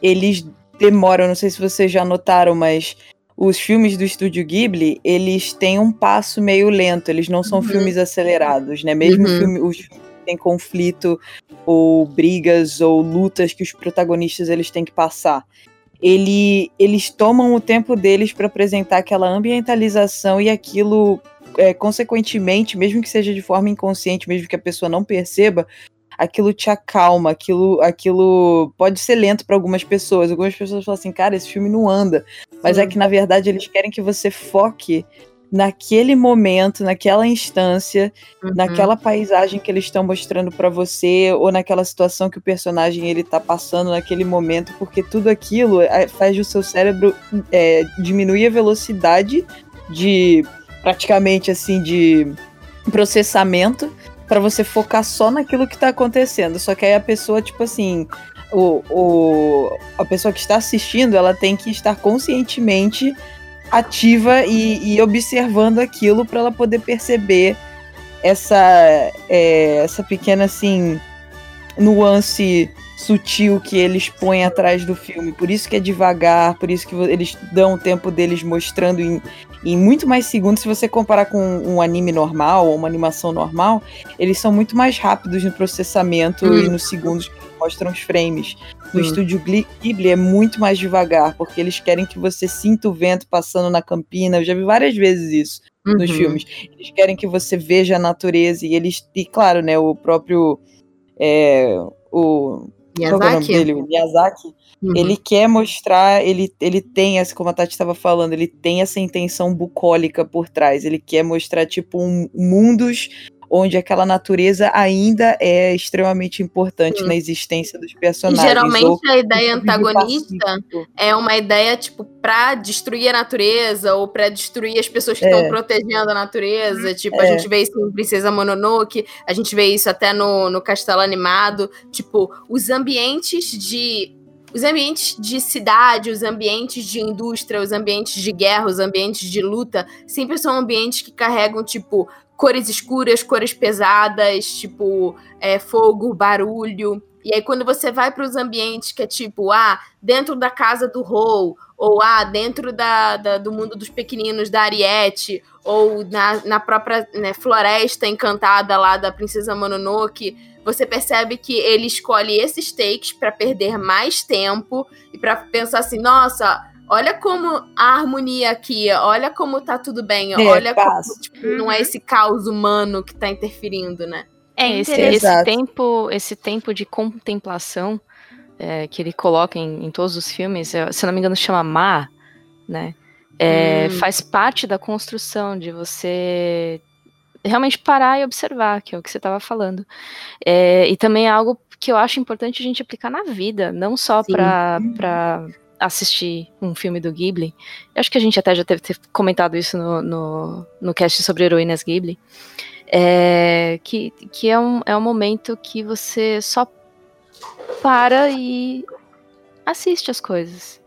eles demoram, não sei se vocês já notaram, mas os filmes do estúdio Ghibli, eles têm um passo meio lento, eles não são Uhum. filmes acelerados, né? Mesmo Uhum. filme, os filmes que têm conflito ou brigas ou lutas que os protagonistas eles têm que passar. Ele, eles tomam o tempo deles para apresentar aquela ambientalização e aquilo, é, consequentemente, mesmo que seja de forma inconsciente, mesmo que a pessoa não perceba, aquilo te acalma, aquilo, aquilo pode ser lento para algumas pessoas. Algumas pessoas falam assim, cara, esse filme não anda. Mas é Sim. que, na verdade, eles querem que você foque naquele momento, naquela instância, Uhum. naquela paisagem que eles estão mostrando pra você, ou naquela situação que o personagem ele tá passando naquele momento, porque tudo aquilo é, faz o seu cérebro é, diminuir a velocidade de praticamente assim de processamento pra você focar só naquilo que tá acontecendo. Só que aí a pessoa, tipo assim, o, o, a pessoa que está assistindo, ela tem que estar conscientemente ativa e, e observando aquilo para ela poder perceber essa, é, essa pequena assim nuance sutil que eles põem atrás do filme. Por isso que é devagar, por isso que eles dão o tempo deles mostrando em, em muito mais segundos. Se você comparar com um anime normal ou uma animação normal, eles são muito mais rápidos no processamento Hum. e nos segundos que mostram os frames. No Hum. estúdio Ghibli é muito mais devagar, porque eles querem que você sinta o vento passando na campina. Eu já vi várias vezes isso nos Uhum. filmes. Eles querem que você veja a natureza e eles, e claro, né, o próprio é, o qual que é o nome Miyazaki? Uhum. ele quer mostrar, ele, ele tem essa, como a Tati estava falando, ele tem essa intenção bucólica por trás. Ele quer mostrar tipo um mundos onde aquela natureza ainda é extremamente importante Sim. na existência dos E personagens. geralmente ou a ideia antagonista é uma ideia, tipo, pra destruir a natureza ou pra destruir as pessoas que É. estão protegendo a natureza. Tipo, a É. gente vê isso em Princesa Mononoke, a gente vê isso até no, no Castelo Animado. Tipo, os ambientes de. Os ambientes de cidade, os ambientes de indústria, os ambientes de guerra, os ambientes de luta, sempre são ambientes que carregam, tipo, cores escuras, cores pesadas, tipo, é, fogo, barulho. E aí, quando você vai para os ambientes que é tipo, ah, dentro da casa do Rou, ou ah, dentro da, da- do mundo dos pequeninos da Ariete, ou na, na própria né, floresta encantada lá da Princesa Mononoke, você percebe que ele escolhe esses takes para perder mais tempo e para pensar assim, nossa, olha como a harmonia aqui, olha como tá tudo bem, É, olha como tipo, não é esse caos humano que tá interferindo, né? É esse, esse tempo, esse tempo de contemplação é, que ele coloca em, em todos os filmes, é, se não me engano, chama Ma, né? É, Hum. Faz parte da construção de você realmente parar e observar, que é o que você estava falando. É, e também é algo que eu acho importante a gente aplicar na vida, não só para assistir um filme do Ghibli. Eu acho que a gente até já ter comentado isso no, no, no cast sobre heroínas Ghibli. É, que que é, um, é um momento que você só para e assiste as coisas.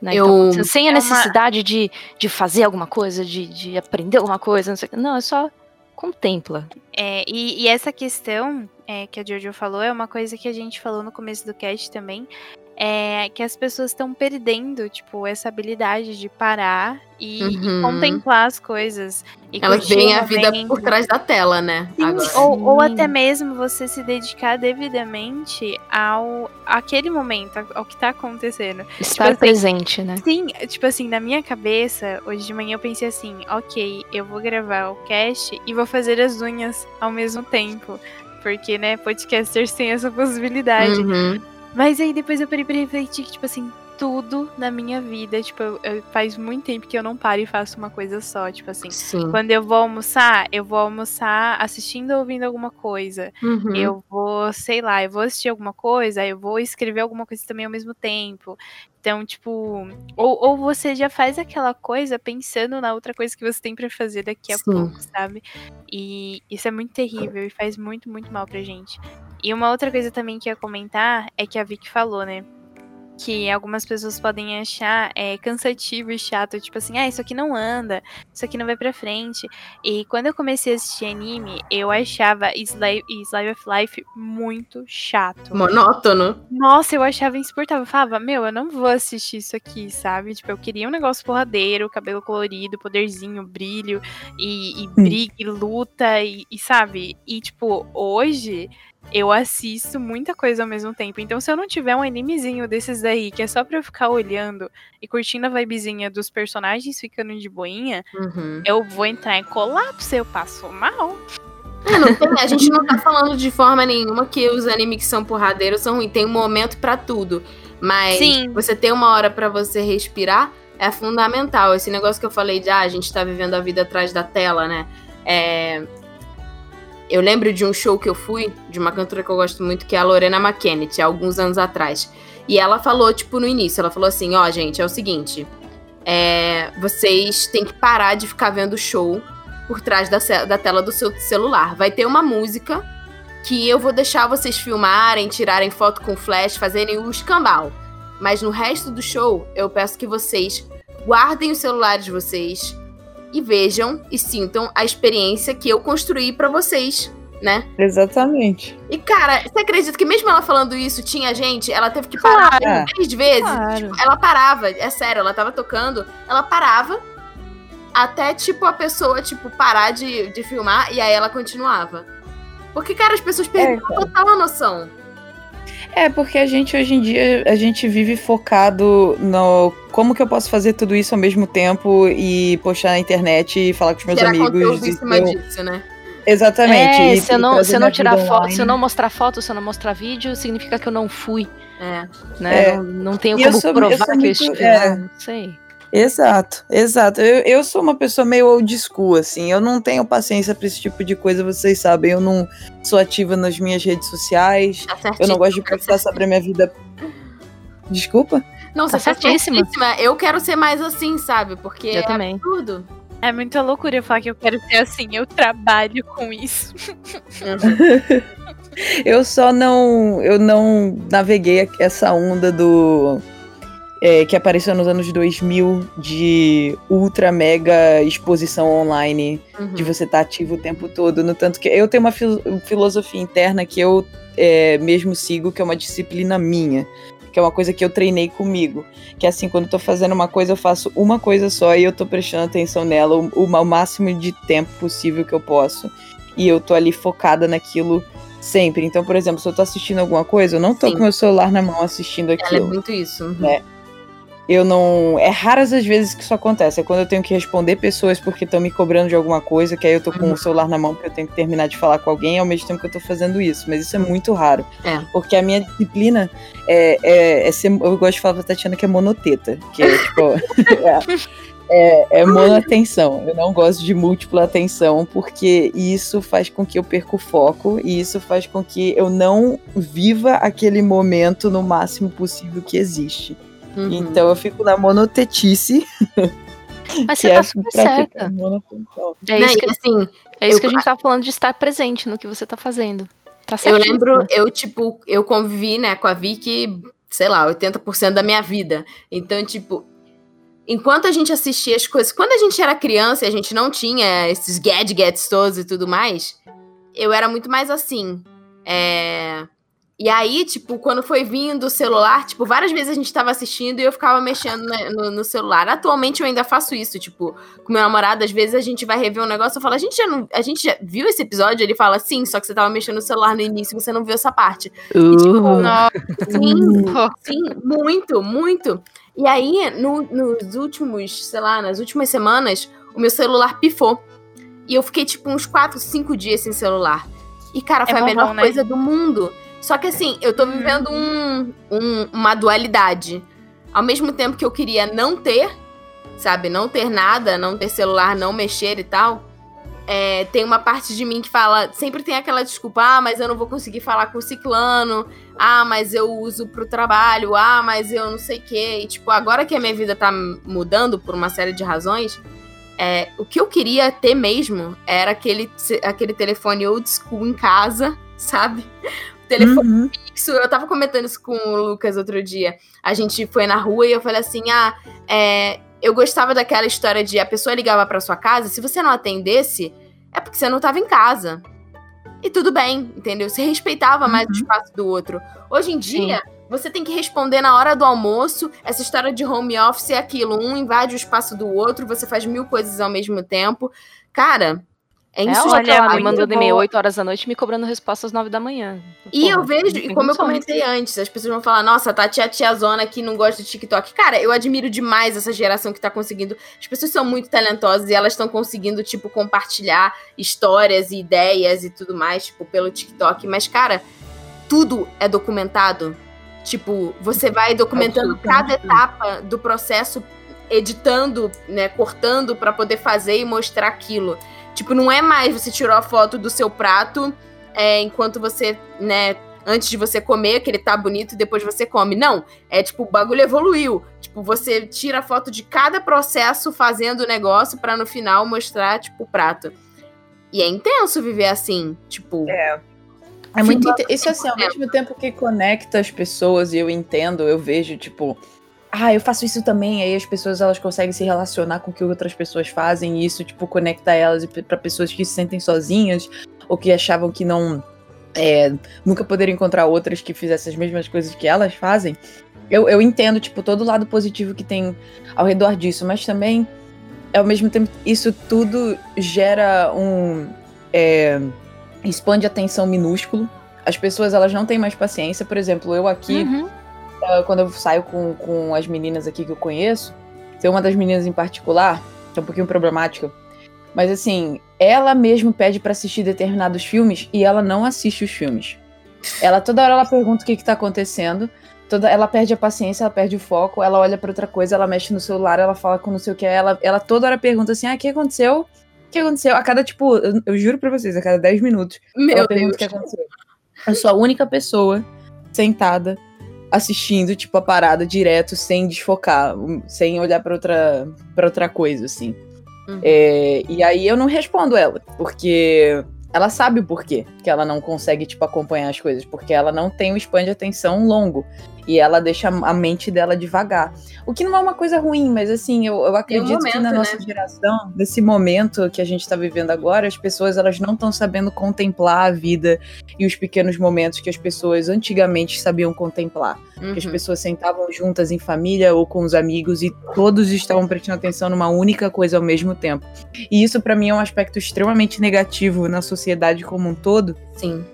né? Eu- Então, sem a É uma- necessidade de, de fazer alguma coisa, de, de aprender alguma coisa, não sei. Não, é só contempla. É, e, e essa questão é, que a Jojo falou é uma coisa que a gente falou no começo do cast também. É que as pessoas estão perdendo, tipo, essa habilidade de parar e, e Uhum. contemplar as coisas. E Elas veem a vida por trás da tela, né? Ou, ou até mesmo você se dedicar devidamente ao aquele momento, ao, ao que tá acontecendo. Estar assim, presente, né? Sim, tipo assim, na minha cabeça, hoje de manhã eu pensei assim, ok, eu vou gravar o cast e vou fazer as unhas ao mesmo tempo. Porque, né, podcasters têm essa possibilidade. Uhum. Mas aí depois eu parei pra refletir que, tipo assim, tudo na minha vida, tipo, eu- eu- faz muito tempo que eu não paro e faço uma coisa só, tipo assim. Sim. Quando eu vou almoçar, eu vou almoçar assistindo ou ouvindo alguma coisa. Uhum. Eu vou, sei lá, eu vou assistir alguma coisa, eu vou escrever alguma coisa também ao mesmo tempo. Então, tipo, ou, ou você já faz aquela coisa pensando na outra coisa que você tem pra fazer daqui a Sim. pouco, sabe? E isso é muito terrível e faz muito, muito mal pra gente. E uma outra coisa também que eu ia comentar é que a Vicky falou, né? Que algumas pessoas podem achar é, cansativo e chato, tipo assim, ah, isso aqui não anda, isso aqui não vai pra frente. E quando eu comecei a assistir anime, eu achava Slave, Slave of Life muito chato. Monótono. Nossa, eu achava insuportável. Eu falava, meu, eu não vou assistir isso aqui, sabe? Tipo, eu queria um negócio porradeiro, cabelo colorido, poderzinho, brilho, e, e briga, e luta, e, e sabe? E, tipo, hoje eu assisto muita coisa ao mesmo tempo. Então, se eu não tiver um animezinho desses daí, que é só pra eu ficar olhando e curtindo a vibezinha dos personagens ficando de boinha, Uhum. eu vou entrar em colapso, eu passo mal. É, não tem- a gente não tá falando de forma nenhuma que os animes que são porradeiros são ruins. Tem um momento pra tudo. Mas Sim. você ter uma hora pra você respirar é fundamental. Esse negócio que eu falei de, ah, a gente tá vivendo a vida atrás da tela, né? É, Eu lembro de um show que eu fui, de uma cantora que eu gosto muito, que é a Lorena McKennett, há alguns anos atrás. E ela falou, tipo, no início, ela falou assim, ó, gente, é o seguinte, é, vocês têm que parar de ficar vendo show por trás da, da tela do seu celular. Vai ter uma música que eu vou deixar vocês filmarem, tirarem foto com flash, fazerem o escambau. Mas no resto do show, eu peço que vocês guardem os celulares de vocês e vejam e sintam a experiência que eu construí pra vocês, né? Exatamente. E cara, você acredita que mesmo ela falando isso, tinha gente, ela teve que parar Claro. três vezes? Claro. Tipo, ela parava, é sério, ela tava tocando, ela parava até, tipo, a pessoa, tipo, parar de, de filmar e aí ela continuava. Porque, cara, as pessoas perderam total a noção. É, porque a gente hoje em dia, a gente vive focado no como que eu posso fazer tudo isso ao mesmo tempo e postar na internet e falar com os meus Gerar amigos. em cima eu- disso, né? Exatamente. É, e- se eu não, se eu não tirar foto, online. se eu não mostrar foto, se eu não mostrar vídeo, significa que eu não fui, É. né? É. Não, não tenho E eu como sou- eu provar sou que eu muito- estive é. não sei. Exato, exato. Eu, eu sou uma pessoa meio old school, assim. Eu não tenho paciência pra esse tipo de coisa, vocês sabem. Eu não sou ativa nas minhas redes sociais. Tá. Eu não gosto de postar sobre a minha vida. Desculpa? Não, Tá você tá certíssima. certíssima. Eu quero ser mais assim, sabe? Porque Eu é também. absurdo. É muita loucura eu falar que eu quero ser assim, eu trabalho com isso. Eu só não. Eu não naveguei essa onda do. É, que apareceu nos anos 2000 de ultra mega exposição online, Uhum. de você estar ativo o tempo todo. No tanto que eu tenho uma fil- filosofia interna que eu é, mesmo sigo, que é uma disciplina minha. Que é uma coisa que eu treinei comigo. Que é assim, quando eu tô fazendo uma coisa, eu faço uma coisa só e eu tô prestando atenção nela o, o máximo de tempo possível que eu posso. E eu tô ali focada naquilo sempre. Então, por exemplo, se eu tô assistindo alguma coisa, eu não tô Sim. com meu celular na mão assistindo Ela é aquilo. muito isso. Eu não. É raras as vezes que isso acontece. É quando eu tenho que responder pessoas porque estão me cobrando de alguma coisa, que aí eu tô com Uhum. o celular na mão porque eu tenho que terminar de falar com alguém ao mesmo tempo que eu tô fazendo isso. Mas isso é muito raro. É. Porque a minha disciplina é, é, é ser. Eu gosto de falar pra Tatiana que é monoteta. Que é tipo. é, é, é monoatenção. Eu não gosto de múltipla atenção, porque isso faz com que eu perca o foco e isso faz com que eu não viva aquele momento no máximo possível que existe. Uhum. Então eu fico na monotetice. Mas você é tá super certa. É isso, que, assim, é isso eu- que a gente tá falando de estar presente no que você tá fazendo. Tá eu lembro, eu, tipo, eu convivi, né, com a Vicky, sei lá, 80% da minha vida. Então, tipo, enquanto a gente assistia as coisas, quando a gente era criança e a gente não tinha esses gadgets todos e tudo mais, eu era muito mais assim. É... E aí, tipo, quando foi vindo o celular, tipo, várias vezes a gente tava assistindo e eu ficava mexendo né, no, no celular. Atualmente eu ainda faço isso, tipo, com meu namorado, às vezes a gente vai rever um negócio, eu falo, a gente já não, a gente já viu esse episódio? Ele fala, sim, só que você tava mexendo no celular no início, você não viu essa parte. E, tipo, Nossa, sim, sim, muito, muito. E aí, no- nos últimos, sei lá, nas últimas semanas, o meu celular pifou. E eu fiquei, tipo, uns 4, 5 dias sem celular. E, cara, É foi a bom, melhor né? coisa do mundo. Só que, assim, eu tô Uhum. vivendo um, um- uma dualidade. Ao mesmo tempo que eu queria não ter, sabe, não ter nada, não ter celular, não mexer e tal, é, tem uma parte de mim que fala, sempre tem aquela desculpa, ah, mas eu não vou conseguir falar com o ciclano, ah, mas eu uso pro trabalho, ah, mas eu não sei o quê. E, tipo, agora que a minha vida tá mudando por uma série de razões, é, o que eu queria ter mesmo era aquele, aquele telefone old school em casa, sabe? Telefone Uhum. fixo. Eu tava comentando isso com o Lucas outro dia. A gente foi na rua e eu falei assim: ah, é, eu gostava daquela história de a pessoa ligava pra sua casa, se você não atendesse, é porque você não tava em casa. E tudo bem, entendeu? Você respeitava mais o Uhum. espaço do outro. Hoje em dia, você tem que responder na hora do almoço. Essa história de home office é aquilo: um invade o espaço do outro, você faz mil coisas ao mesmo tempo. Cara, é É, insuportável. olha, ela me mandando e-mail boa. 8 horas da noite me cobrando resposta às 9 da manhã. E eu vejo, e como eu comentei antes, as pessoas vão falar, nossa, tá tia tiazona que não gosta de TikTok. Cara, eu admiro demais essa geração que tá conseguindo. As pessoas são muito talentosas e elas estão conseguindo, tipo, compartilhar histórias e ideias e tudo mais, tipo, pelo TikTok. Mas, cara, tudo é documentado. Tipo, você vai documentando cada etapa do processo, editando, né, cortando pra poder fazer e mostrar aquilo. Tipo, não é mais você tirou a foto do seu prato é, enquanto você, né, antes de você comer, que ele tá bonito e depois você come. Não, é tipo, o bagulho evoluiu. Tipo, você tira a foto de cada processo fazendo o negócio pra no final mostrar, tipo, o prato. E é intenso viver assim, tipo. É. É muito Isso assim, ao 100%. mesmo tempo que conecta as pessoas e eu entendo, eu vejo, tipo, ah, eu faço isso também, aí as pessoas elas conseguem se relacionar com o que outras pessoas fazem, e isso, tipo, conecta elas pra pessoas que se sentem sozinhas ou que achavam que não. é, nunca poderiam encontrar outras que fizessem as mesmas coisas que elas fazem. Eu, eu entendo, tipo, todo o lado positivo que tem ao redor disso, mas também, ao mesmo tempo, isso tudo gera um. é, expande atenção minúsculo. As pessoas elas não têm mais paciência. Por exemplo, eu aqui, Uhum. Quando eu saio com, com as meninas aqui que eu conheço, tem uma das meninas em particular, que é um pouquinho problemática. Mas assim, ela mesmo pede pra assistir determinados filmes e ela não assiste os filmes. Ela toda hora ela pergunta o que, que tá acontecendo. Toda, ela perde a paciência, ela perde o foco, ela olha pra outra coisa, ela mexe no celular, ela fala com não sei o que, ela, ela toda hora pergunta assim: ah, o que aconteceu? O que aconteceu? A cada, tipo, eu, eu juro pra vocês, a cada 10 minutos, Meu ela pergunta Deus. o que aconteceu. Eu sou a única pessoa sentada assistindo, tipo, a parada direto, sem desfocar, sem olhar pra outra, pra outra coisa, assim. Uhum. É, e aí eu não respondo ela, porque ela sabe o porquê que ela não consegue, tipo, acompanhar as coisas, porque ela não tem um span de atenção longo. E ela deixa a mente dela devagar. O que não é uma coisa ruim, mas assim, eu, eu acredito que momento, na né? nossa geração, nesse momento que a gente tá vivendo agora, as pessoas elas não estão sabendo contemplar a vida e os pequenos momentos que as pessoas antigamente sabiam contemplar. Que as Uhum. pessoas sentavam juntas em família ou com os amigos e todos estavam prestando atenção numa única coisa ao mesmo tempo. E isso pra mim é um aspecto extremamente negativo na sociedade como um todo, Sim.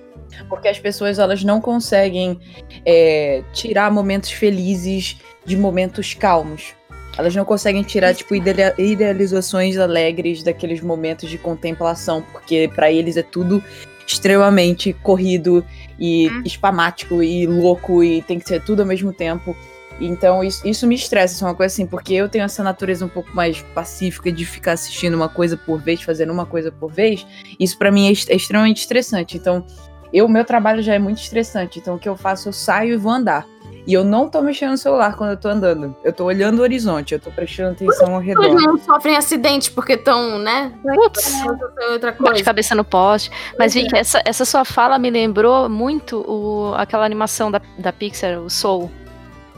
Porque as pessoas elas não conseguem é, tirar momentos felizes de momentos calmos. Elas não conseguem tirar tipo idea- idealizações alegres daqueles momentos de contemplação, porque pra eles é tudo extremamente corrido e Hum. espamático e louco e tem que ser tudo ao mesmo tempo. Então isso, isso me estressa, isso é uma coisa assim, porque eu tenho essa natureza um pouco mais pacífica de ficar assistindo uma coisa por vez, fazendo uma coisa por vez. Isso pra mim é, é extremamente estressante. Então eu, meu trabalho já é muito estressante, então o que eu faço? Eu saio e vou andar. E eu não tô mexendo no celular quando eu tô andando. Eu tô olhando o horizonte, eu tô prestando atenção ao redor. pessoas não sofrem acidentes porque estão, né? Putz, Outra bate coisa. cabeça no poste. Mas, Pois é. Vicky, essa, essa sua fala me lembrou muito o, aquela animação da, da Pixar, o Soul.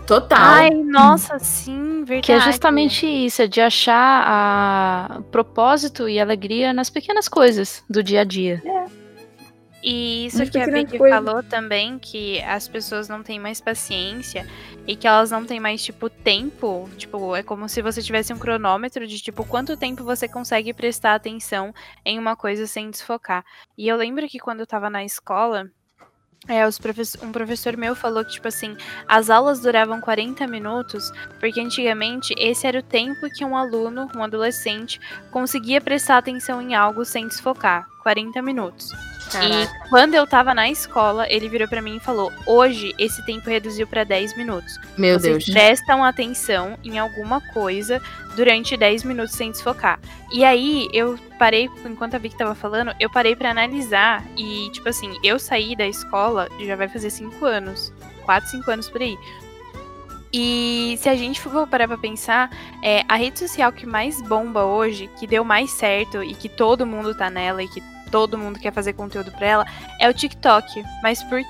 Total. Ai, nossa, sim, verdade. Que é justamente isso, é de achar a propósito e alegria nas pequenas coisas do dia a dia. E isso que a pequena Vicky coisa. falou também, que as pessoas não têm mais paciência e que elas não têm mais, tipo, tempo. Tipo, é como se você tivesse um cronômetro de, tipo, quanto tempo você consegue prestar atenção em uma coisa sem desfocar. E eu lembro que quando eu tava na escola, é, os profes- um professor meu falou que, tipo assim, as aulas duravam 40 minutos, porque antigamente esse era o tempo que um aluno, um adolescente, conseguia prestar atenção em algo sem desfocar. 40 minutos. Caraca. E quando eu tava na escola, ele virou pra mim e falou: Hoje esse tempo reduziu pra 10 minutos. Meu Vocês Deus. prestam atenção em alguma coisa durante 10 minutos sem desfocar. E aí eu parei, enquanto a Vicky tava falando, eu parei pra analisar. E, tipo assim, eu saí da escola já vai fazer 5 anos. 4, 5 anos por aí. E se a gente for parar pra pensar, é, a rede social que mais bomba hoje, que deu mais certo e que todo mundo tá nela e que todo mundo quer fazer conteúdo pra ela, é o TikTok. Mas por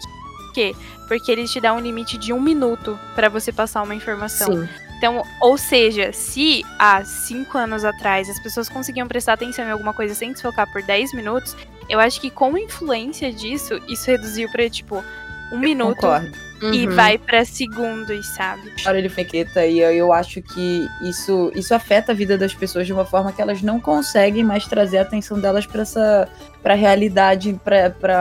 quê? Porque ele te dá um limite de um minuto pra você passar uma informação. Sim. Então, ou seja, se há cinco anos atrás as pessoas conseguiam prestar atenção em alguma coisa sem desfocar por 10 minutos, eu acho que com a influência disso, isso reduziu pra, tipo, um minuto Concordo. E Uhum. vai pra segundos, sabe? Agora ele fequeta e eu, eu acho que isso, isso afeta a vida das pessoas de uma forma que elas não conseguem mais trazer a atenção delas pra essa pra realidade,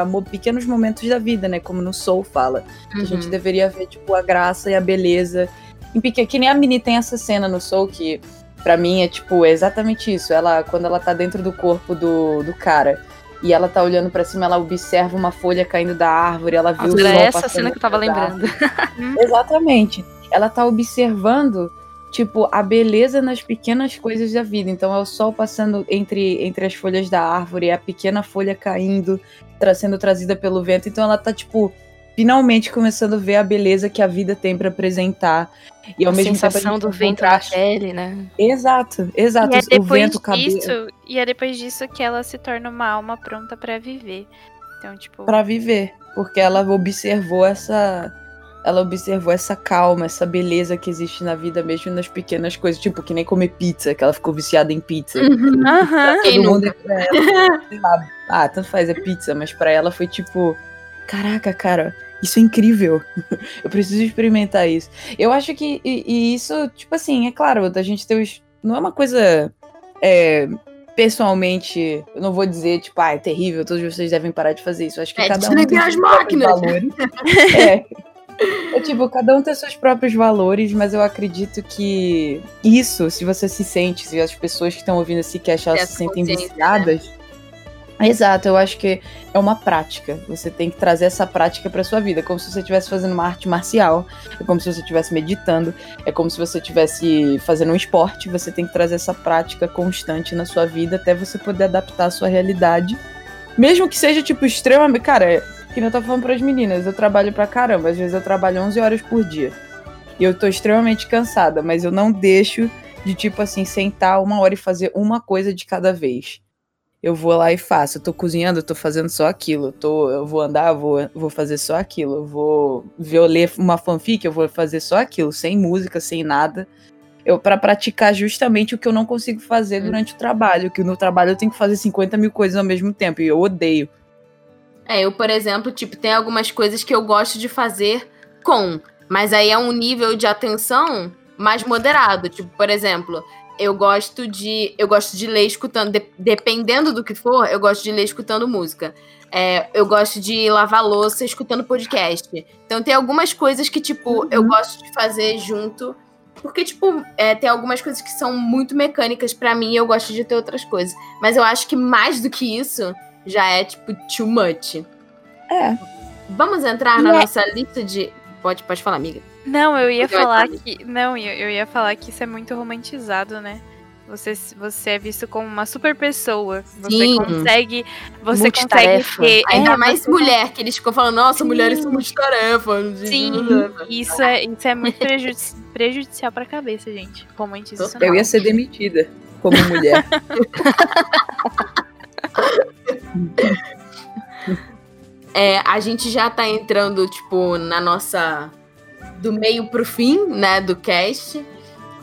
mo- pequenos momentos da vida, né? Como no Soul fala. Que A gente Uhum. deveria ver, tipo, a graça e a beleza. Em pequeno, que nem a Mini tem essa cena no Soul que, pra mim, é tipo, é exatamente isso. Ela, quando ela tá dentro do corpo do, do cara e ela tá olhando pra cima, ela observa uma folha caindo da árvore, ela vê Nossa, o sol era essa cena que eu tava lembrando. Exatamente. Ela tá observando, tipo, a beleza nas pequenas coisas da vida. Então é o sol passando entre, entre as folhas da árvore, é a pequena folha caindo, tra sendo trazida pelo vento. Então ela tá, tipo, finalmente começando a ver a beleza que a vida tem pra apresentar. E ao a mesmo sensação tempo do vento na pele, né? Exato, exato. E é o depois vento, disso, e é depois disso que ela se torna uma alma pronta pra viver. Então, tipo, Pra viver, porque ela observou essa ela observou essa calma, essa beleza que existe na vida mesmo nas pequenas coisas, tipo que nem comer pizza, que ela ficou viciada em pizza. Uhum. Todo mundo nunca? é pra ela, sei lá, ah, tanto faz é pizza, mas pra ela foi tipo, caraca, cara, isso é incrível. Eu preciso experimentar isso. Eu acho que e, e isso, tipo assim, é claro, a gente tem os, não é uma coisa é, pessoalmente, eu não vou dizer, tipo, ah, é terrível, todos vocês devem parar de fazer isso. Eu acho que É, cada um tem as máquinas. é. É tipo, cada um tem seus próprios valores, mas eu acredito que isso, se você se sente, se as pessoas que estão ouvindo esse cast, elas se sentem consciência, viciadas. Exato, eu acho que é uma prática. Você tem que trazer essa prática pra sua vida, como se você estivesse fazendo uma arte marcial, é como se você estivesse meditando, é como se você estivesse fazendo um esporte. Você tem que trazer essa prática constante na sua vida até você poder adaptar a sua realidade. Mesmo que seja, tipo, extremamente. Cara, é, que nem eu tava falando pras meninas, eu trabalho pra caramba, às vezes eu trabalho 11 horas por dia. E eu tô extremamente cansada, mas eu não deixo de, tipo assim, sentar uma hora e fazer uma coisa de cada vez. Eu vou lá e faço. Eu tô cozinhando, eu tô fazendo só aquilo. Eu, tô, eu vou andar, eu vou, vou fazer só aquilo. Eu vou ver, eu ler uma fanfic, eu vou fazer só aquilo, sem música, sem nada. Eu para praticar justamente o que eu não consigo fazer Hum. durante o trabalho. Que no trabalho eu tenho que fazer 50 mil coisas ao mesmo tempo. E eu odeio. É, eu, por exemplo, tipo, tem algumas coisas que eu gosto de fazer com, mas aí é um nível de atenção mais moderado. Tipo, por exemplo, eu gosto de. Eu gosto de ler escutando. de- dependendo do que for, eu gosto de ler escutando música. É, eu gosto de lavar louça escutando podcast. Então tem algumas coisas que, tipo, eu gosto de fazer junto. Porque, tipo, é, tem algumas coisas que são muito mecânicas pra mim e eu gosto de ter outras coisas. Mas eu acho que mais do que isso já é, tipo, too much. É. Vamos entrar na é- nossa lista de. Pode, pode falar, amiga. Não, eu ia falar saber. que. Não, eu, ia falar que isso é muito romantizado, né? Você, você é visto como uma super pessoa. Você Sim. consegue. Você consegue ter. Ainda é, mais você mulher, que eles ficam falando, nossa, Sim. mulheres são multitarefas. Sim, isso é, isso é muito prejudici- prejudicial pra cabeça, gente. Romantiza isso. Eu não. ia ser demitida como mulher. É, a gente já tá entrando, tipo, na nossa. Do meio pro fim, né, do cast.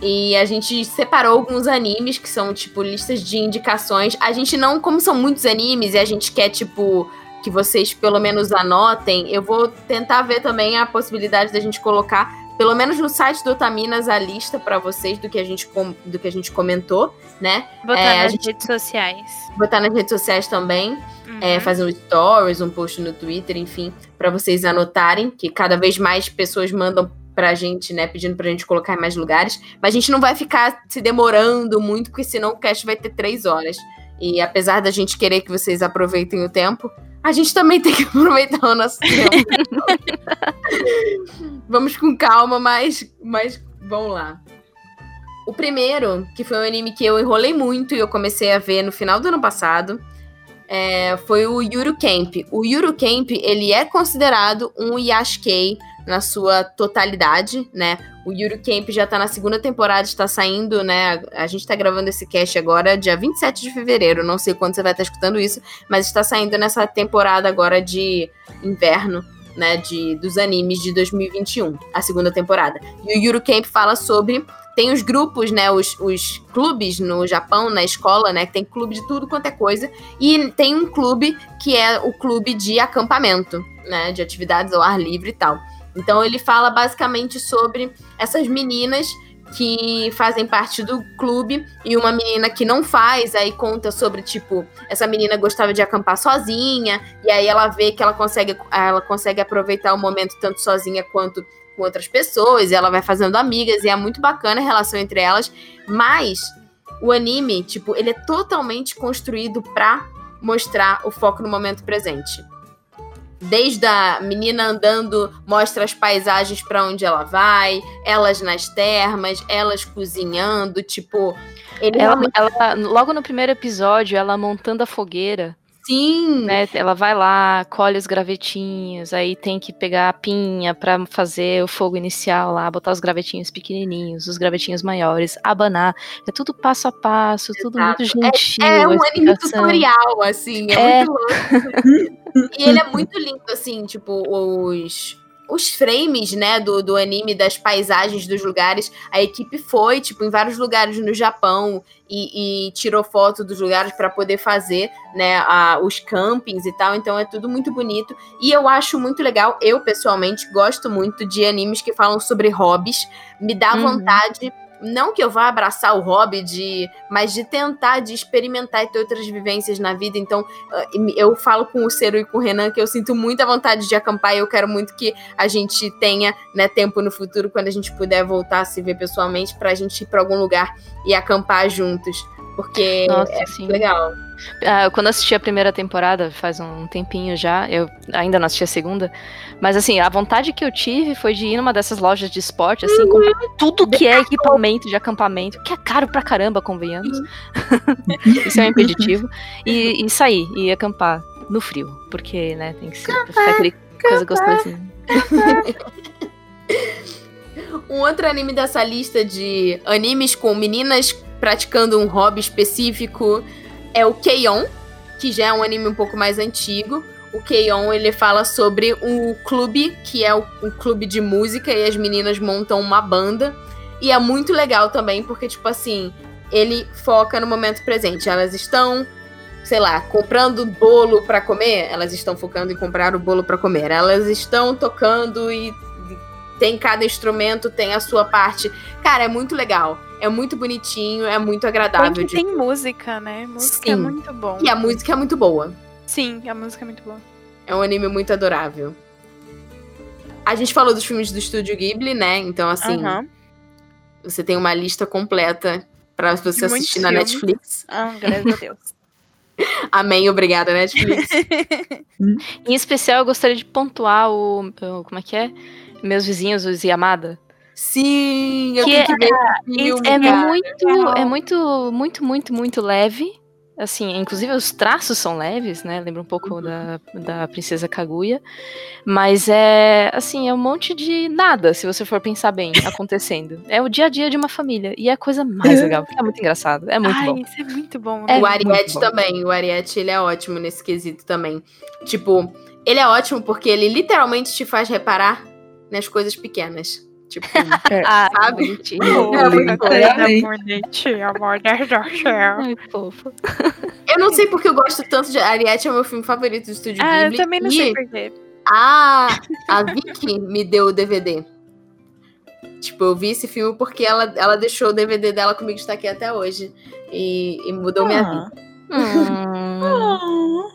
E a gente separou alguns animes que são, tipo, listas de indicações. A gente não, como são muitos animes e a gente quer, tipo, que vocês pelo menos anotem, eu vou tentar ver também a possibilidade da gente colocar, pelo menos no site do Otaminas, a lista pra vocês do que a gente, do que a gente comentou, né? Botar É, nas gente- redes sociais. Botar nas redes sociais também Uhum. é, fazer um stories, um post no Twitter, enfim, pra vocês anotarem, que cada vez mais pessoas mandam pra gente, né, pedindo pra gente colocar em mais lugares. Mas a gente não vai ficar se demorando muito, porque senão o cast vai ter três horas. E apesar da gente querer que vocês aproveitem o tempo, a gente também tem que aproveitar o nosso tempo. Vamos com calma, mas, mas vamos lá. O primeiro, que foi um anime que eu enrolei muito e eu comecei a ver no final do ano passado, é, foi o Yuru Camp. O Yuru Camp, ele é considerado um Yashikei na sua totalidade, né? O Yuru Camp já tá na segunda temporada, está saindo, né? A gente tá gravando esse cast agora, dia 27 de fevereiro. Não sei quando você vai estar escutando isso, mas está saindo nessa temporada agora de inverno. né, de, dos animes de 2021, a segunda temporada. E o Yuru Camp fala sobre tem os grupos, né, os, os clubes no Japão, na escola, né, que tem clube de tudo quanto é coisa, e tem um clube que é o clube de acampamento, né, de atividades ao ar livre e tal. Então ele fala basicamente sobre essas meninas que fazem parte do clube e uma menina que não faz, aí conta sobre tipo, essa menina gostava de acampar sozinha, e aí ela vê que ela consegue ela consegue aproveitar o momento tanto sozinha quanto com outras pessoas, e ela vai fazendo amigas, e é muito bacana a relação entre elas, mas o anime, tipo, ele é totalmente construído pra mostrar o foco no momento presente. Desde a menina andando, mostra as paisagens para onde ela vai, elas nas termas, elas cozinhando, tipo. Ela, realmente- ela- logo no primeiro episódio, ela montando a fogueira, Sim, né? Ela vai lá, colhe os gravetinhos, aí tem que pegar a pinha pra fazer o fogo inicial lá, botar os gravetinhos pequenininhos, os gravetinhos maiores, abanar. É tudo passo a passo, tudo muito Exato. gentil. É a um anime tutorial, assim, é, É. muito louco. e ele é muito lindo, assim, tipo, os, os frames, né, do, do anime, das paisagens dos lugares. A equipe foi, tipo, em vários lugares no Japão e, e tirou foto dos lugares para poder fazer, né, a- os campings e tal. Então é tudo muito bonito. E eu acho muito legal, eu pessoalmente gosto muito de animes que falam sobre hobbies. Me dá Uhum. vontade não que eu vá abraçar o hobby de, mas de tentar, de experimentar e ter outras vivências na vida. Então, ah, eu falo com o Cero e com o Renan que eu sinto muita vontade de acampar e eu quero muito que a gente tenha, né, tempo no futuro quando a gente puder voltar a se ver pessoalmente pra gente ir pra algum lugar e acampar juntos, porque Nossa, é sim. legal. Ah, quando eu assisti a primeira temporada, faz um tempinho já, eu ainda não assisti a segunda, mas assim, a vontade que eu tive foi de ir numa dessas lojas de esporte, assim, comprar tudo que é equipamento de acampamento, que é caro pra caramba, convenhamos. Isso é um impeditivo. E, e sair, e acampar no frio, porque, né, tem que ser pra ficar aquele coisa gostosinha. Um outro anime dessa lista de animes com meninas praticando um hobby específico é o Keion, que já é um anime um pouco mais antigo. O Keion, ele fala sobre um clube, que é o- um clube de música, e as meninas montam uma banda. E é muito legal também, porque, tipo assim, ele foca no momento presente. Elas estão, sei lá, comprando bolo pra comer, elas estão focando em comprar o bolo pra comer. Elas estão tocando e tem cada instrumento, tem a sua parte. Cara, é muito legal. É muito bonitinho, é muito agradável. Tem, de- tem música, né? Música é Sim. muito bom. E a música é muito boa. Sim, a música é muito boa. É um anime muito adorável. A gente falou dos filmes do estúdio Ghibli, né? Então, assim, Aham. você tem uma lista completa pra você De muitos assistir na filmes. Netflix. Ah, graças a Deus. Amém, obrigada, Netflix. Em especial, eu gostaria de pontuar o. o- como é que é? Meus vizinhos, os Yamada. Sim, eu Que tenho que ver esse filme, É muito, legal. é muito, muito, muito, muito leve. Assim, inclusive os traços são leves, né? Lembra um pouco da, da Princesa Kaguya. Mas é, assim, é um monte de nada, se você for pensar bem, acontecendo. É o dia a dia de uma família. E é a coisa mais legal, porque é muito engraçado. É muito Ai, bom. isso é muito bom. É o né? Ariete muito bom. também. O Ariete, ele é ótimo nesse quesito também. Tipo, ele é ótimo porque ele literalmente te faz reparar nas coisas pequenas. Tipo, Ah, sabe? Bonitinho. É muito bonitinho, amor do céu. Ai, fofo. eu não sei porque eu gosto tanto de Ariete, é o meu filme favorito do Estúdio Ah, eu Ghibli. também não e sei porquê. a, a Vicky me deu o DVD. Tipo, eu vi esse filme porque ela, ela deixou o DVD dela comigo, está aqui até hoje. E, e mudou minha vida. Hum,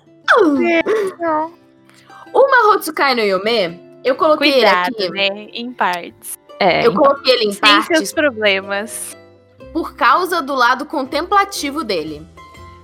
O Mahotsukai no Yome, eu coloquei Cuidado, aqui. né? Em partes. É, Eu coloquei ele em Sem partes seus problemas. por causa do lado contemplativo dele.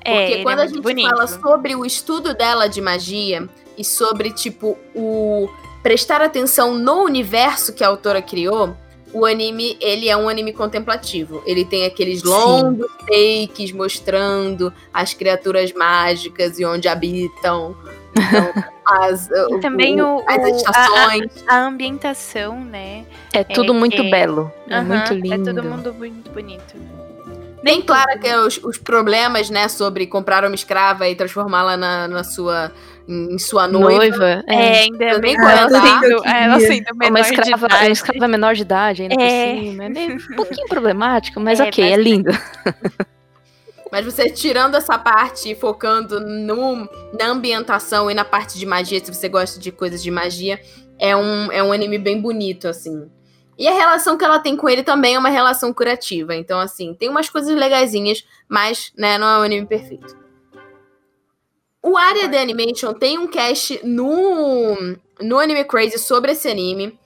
É, Porque ele quando é a gente bonito. fala sobre o estudo dela de magia e sobre, tipo, o prestar atenção no universo que a autora criou, o anime, ele é um anime contemplativo. Ele tem aqueles Sim. longos takes mostrando as criaturas mágicas e onde habitam. Então, as, E também o- as o- a- estações. A ambientação, né? é tudo é muito que- belo. É Aham, muito lindo. É todo mundo muito bonito. Tem, claro, que é os, os problemas, né, sobre comprar uma escrava e transformá-la na, na sua, em sua noiva. Noiva. É, É. ainda bem quando ela ela sendo, ela sendo Uma menor de escrava, idade. uma escrava menor de idade ainda É. por cima. É meio, um pouquinho problemático, mas É, ok, é bastante. lindo. Mas você tirando essa parte e focando no, na ambientação e na parte de magia, se você gosta de coisas de magia, é um, é um anime bem bonito, assim. E a relação que ela tem com ele também é uma relação curativa. Então, assim, tem umas coisas legaisinhas, mas, né, não é um anime perfeito. O Área de Animation tem um cast no, no Anime Crazy sobre esse anime.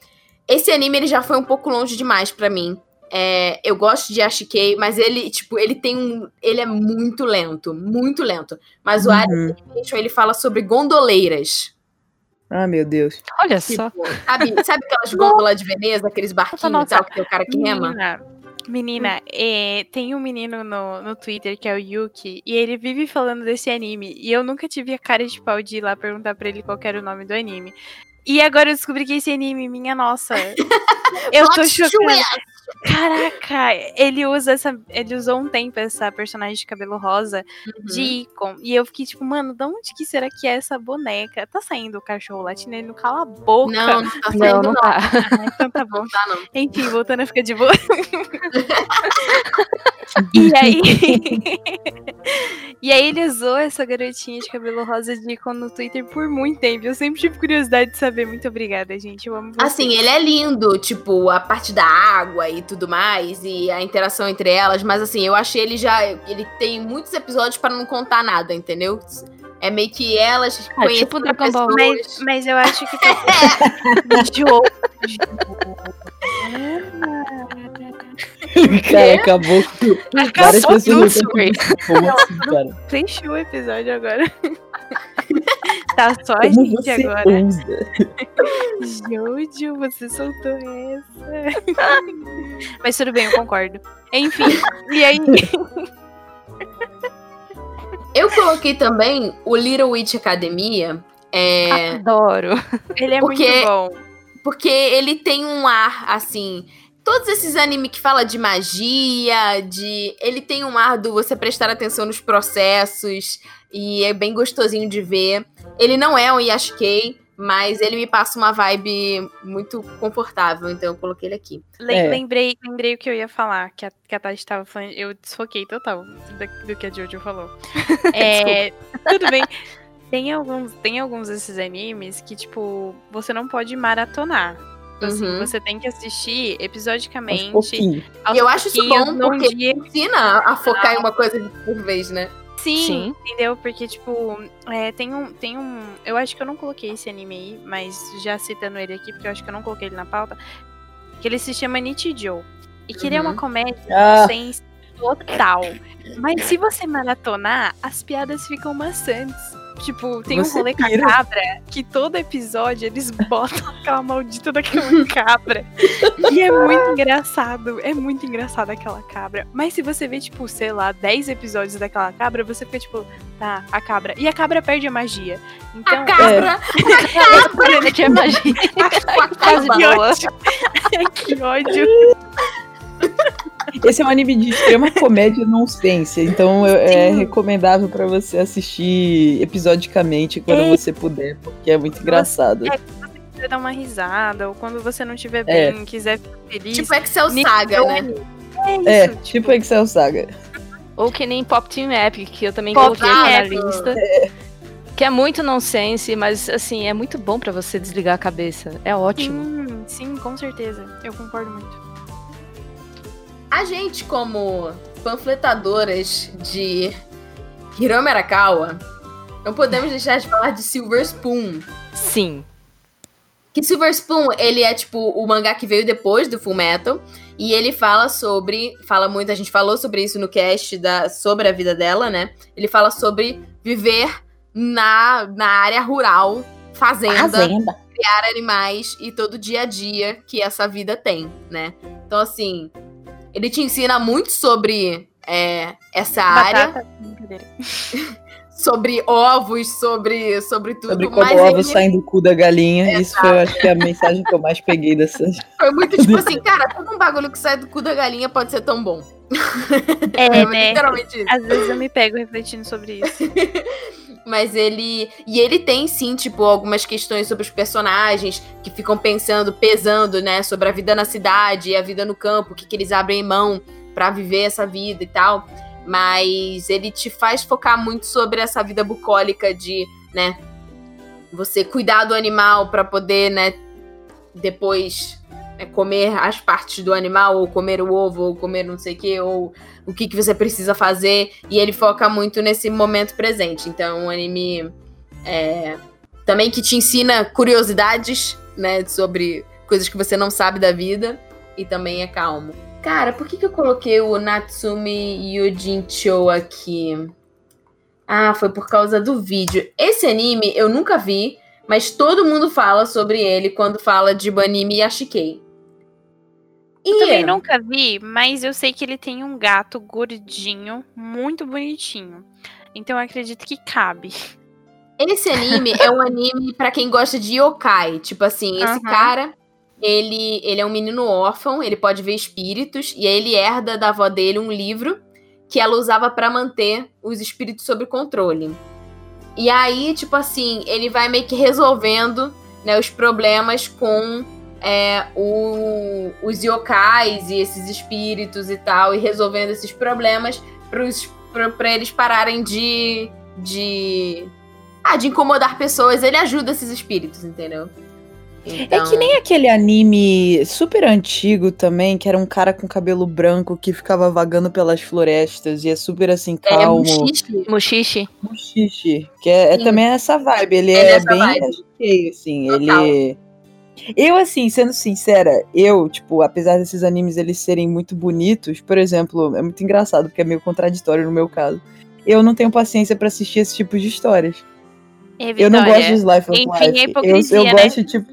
Esse anime ele já foi um pouco longe demais pra mim. É, eu gosto de Ashikei, mas ele, tipo, ele tem um. Ele é muito lento, muito lento. Mas o Uhum. Animation ele fala sobre gondoleiras. Ah, meu Deus. Olha só. Tipo, sabe, sabe aquelas gôndolas de Veneza, aqueles barquinhos e tal, que tem o cara que rema? Menina, menina é, tem um menino no, no Twitter que é o Yuki, e ele vive falando desse anime. E eu nunca tive a cara de pau de ir lá perguntar pra ele qual era o nome do anime. E agora eu descobri que esse anime, minha nossa. Eu tô chocada. Caraca, ele usa essa. Ele usou um tempo essa personagem de cabelo rosa de Icon. E eu fiquei tipo, mano, de onde que será que é essa boneca? Tá saindo o cachorro latindo, ele não cala a boca. Não, não tá saindo, não. não tá. Ah, então tá bom. Não tá, não. Enfim, voltando a ficar de boa. e aí. e aí ele usou essa garotinha de cabelo rosa de Icon no Twitter por muito tempo. Eu sempre tive curiosidade de saber. Muito obrigada, gente. Eu amo vocês. Assim, ele é lindo, tipo, a parte da água e tudo mais, e a interação entre elas, mas assim, eu achei ele já. Ele tem muitos episódios pra não contar nada, entendeu? É meio que elas Ah, tipo conhecendo Dragon Ball. Mas, mas eu acho que. Jogo. Cara, acabou várias Acabou pessoas. tudo. Como assim, cara? Fechou o episódio agora. tá só a Como gente você agora. ousa? Jojo, você soltou essa. Mas tudo bem, eu concordo. Enfim, e aí? Eu coloquei também o Little Witch Academia. É, Adoro. Ele é Porque- muito bom. Porque ele tem um ar, assim. Todos esses animes que fala de magia, de. Ele tem um ar do você prestar atenção nos processos. E é bem gostosinho de ver. Ele não é um Yashikei, mas ele me passa uma vibe muito confortável. Então eu coloquei ele aqui. É. lembrei, lembrei o que eu ia falar, que a, que a Tati tava falando. Eu desfoquei total do, do que a Jojo falou. É, tudo bem. Tem alguns, tem alguns desses animes que, tipo, você não pode maratonar. Assim, Uhum. Você tem que assistir episodicamente. aos E eu acho isso bom, porque dia ensina a focar em uma coisa por vez, né? Sim, Sim. entendeu? Porque, tipo, é, tem, um, tem um. Eu acho que eu não coloquei esse anime aí, mas já citando ele aqui, porque eu acho que eu não coloquei ele na pauta. Que ele se chama Nichijou. E que ele é uma Uhum. comédia Ah, sem total. Mas se você maratonar, as piadas ficam maçantes. Tipo, tem Você um rolê com a cabra que todo episódio eles botam aquela maldita daquela cabra. E é muito engraçado. É muito engraçado aquela cabra. Mas se você vê, tipo, sei lá, 10 episódios daquela cabra, você fica tipo, tá, a cabra. E a cabra perde a magia. Então, A cabra! É que é magia. Quase que boa. ódio. que ódio. Esse é um anime de extrema comédia e nonsense, então é recomendável pra você assistir episodicamente quando É. você puder, porque é muito engraçado. É. Quiser dar uma risada, ou quando você não estiver É. bem, quiser ficar feliz. Tipo Excel Saga, né? É isso, É, tipo Excel Saga. Ou que nem Pop Team Epic, que eu também Pop coloquei na lista. Que é muito nonsense, mas assim, é muito bom pra você desligar a cabeça. É ótimo. Sim, sim, com certeza. Eu concordo muito. A gente, como panfletadoras de Hiromi Arakawa, não podemos deixar de falar de Silver Spoon. Sim. Que Silver Spoon, ele é tipo o mangá que veio depois do Full Metal. E ele fala sobre. Fala muito, a gente falou sobre isso no cast da, sobre a vida dela, né? Ele fala sobre viver na, na área rural, fazenda, Fazenda. criar animais e todo o dia a dia que essa vida tem, né? Então, assim, ele te ensina muito sobre é, essa área, Batata. Brincadeira. sobre ovos, sobre, sobre tudo. Sobre como mas o ele ovo sai do cu da galinha. Isso foi, eu acho que, é a mensagem que eu mais peguei dessa. foi muito tipo assim, cara, todo um bagulho que sai do cu da galinha pode ser tão bom. É, né? literalmente isso. Às vezes eu me pego refletindo sobre isso. Mas ele. E ele tem, sim, tipo, algumas questões sobre os personagens que ficam pensando, pesando, né, sobre a vida na cidade e a vida no campo, o que, que eles abrem mão pra viver essa vida e tal. Mas ele te faz focar muito sobre essa vida bucólica de, né, você cuidar do animal pra poder, né, depois né, comer as partes do animal, ou comer o ovo, ou comer não sei o que, ou o que, que você precisa fazer. E ele foca muito nesse momento presente. Então, é um anime é, também que te ensina curiosidades, né, sobre coisas que você não sabe da vida. E também é calmo. Cara, por que, que eu coloquei o Natsumi Yujincho aqui? Ah, foi por causa do vídeo. Esse anime eu nunca vi, mas todo mundo fala sobre ele quando fala de anime Yashikei. E Também nunca vi, mas eu sei que ele tem um gato gordinho, muito bonitinho. Então eu acredito que cabe. esse anime é um anime pra quem gosta de yokai. Tipo assim, esse Aham. cara, ele, ele é um menino órfão, ele pode ver espíritos, e aí ele herda da avó dele um livro que ela usava pra manter os espíritos sob controle. E aí, tipo assim, ele vai meio que resolvendo né, os problemas com é, o- os yokais e esses espíritos e tal, e resolvendo esses problemas pra eles pararem de, de. Ah, de incomodar pessoas. Ele ajuda esses espíritos, entendeu? Então, É que nem aquele anime super antigo também, que era um cara com cabelo branco que ficava vagando pelas florestas e é super assim é, calmo. Mushishi. Mushishi. Mushishi, que é, é também essa vibe. Ele É é, bem vibe. assim. Total. Ele. Eu, assim, sendo sincera, eu, tipo, apesar desses animes eles serem muito bonitos, por exemplo, é muito engraçado, porque é meio contraditório no meu caso. Eu não tenho paciência pra assistir esse tipo de histórias. É, Eu não gosto de. Slice of Enfim, é Life. eu, hipocrisia, eu né? gosto, tipo.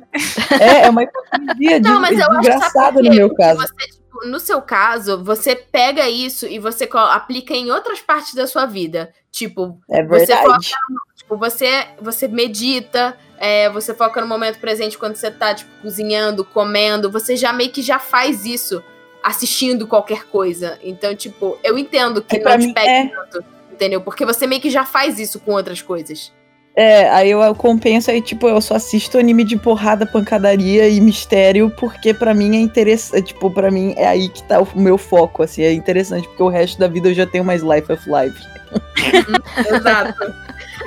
É, é uma hipocrisia de, Não, mas eu acho no meu caso. Você, tipo, no seu caso, você pega isso e você aplica em outras partes da sua vida. Tipo, É Você verdade. Tipo, você, você medita, é, você foca no momento presente quando você tá, tipo, cozinhando, comendo. Você já meio que já faz isso assistindo qualquer coisa. Então, tipo, eu entendo que É, não te mim, pega é. tanto, entendeu? Porque você meio que já faz isso com outras coisas. É, aí eu, eu compenso aí, tipo, eu só assisto anime de porrada, pancadaria e mistério, porque pra mim é interessante, tipo, pra mim é aí que tá o meu foco, assim, é interessante, porque o resto da vida eu já tenho mais life of life. Exato.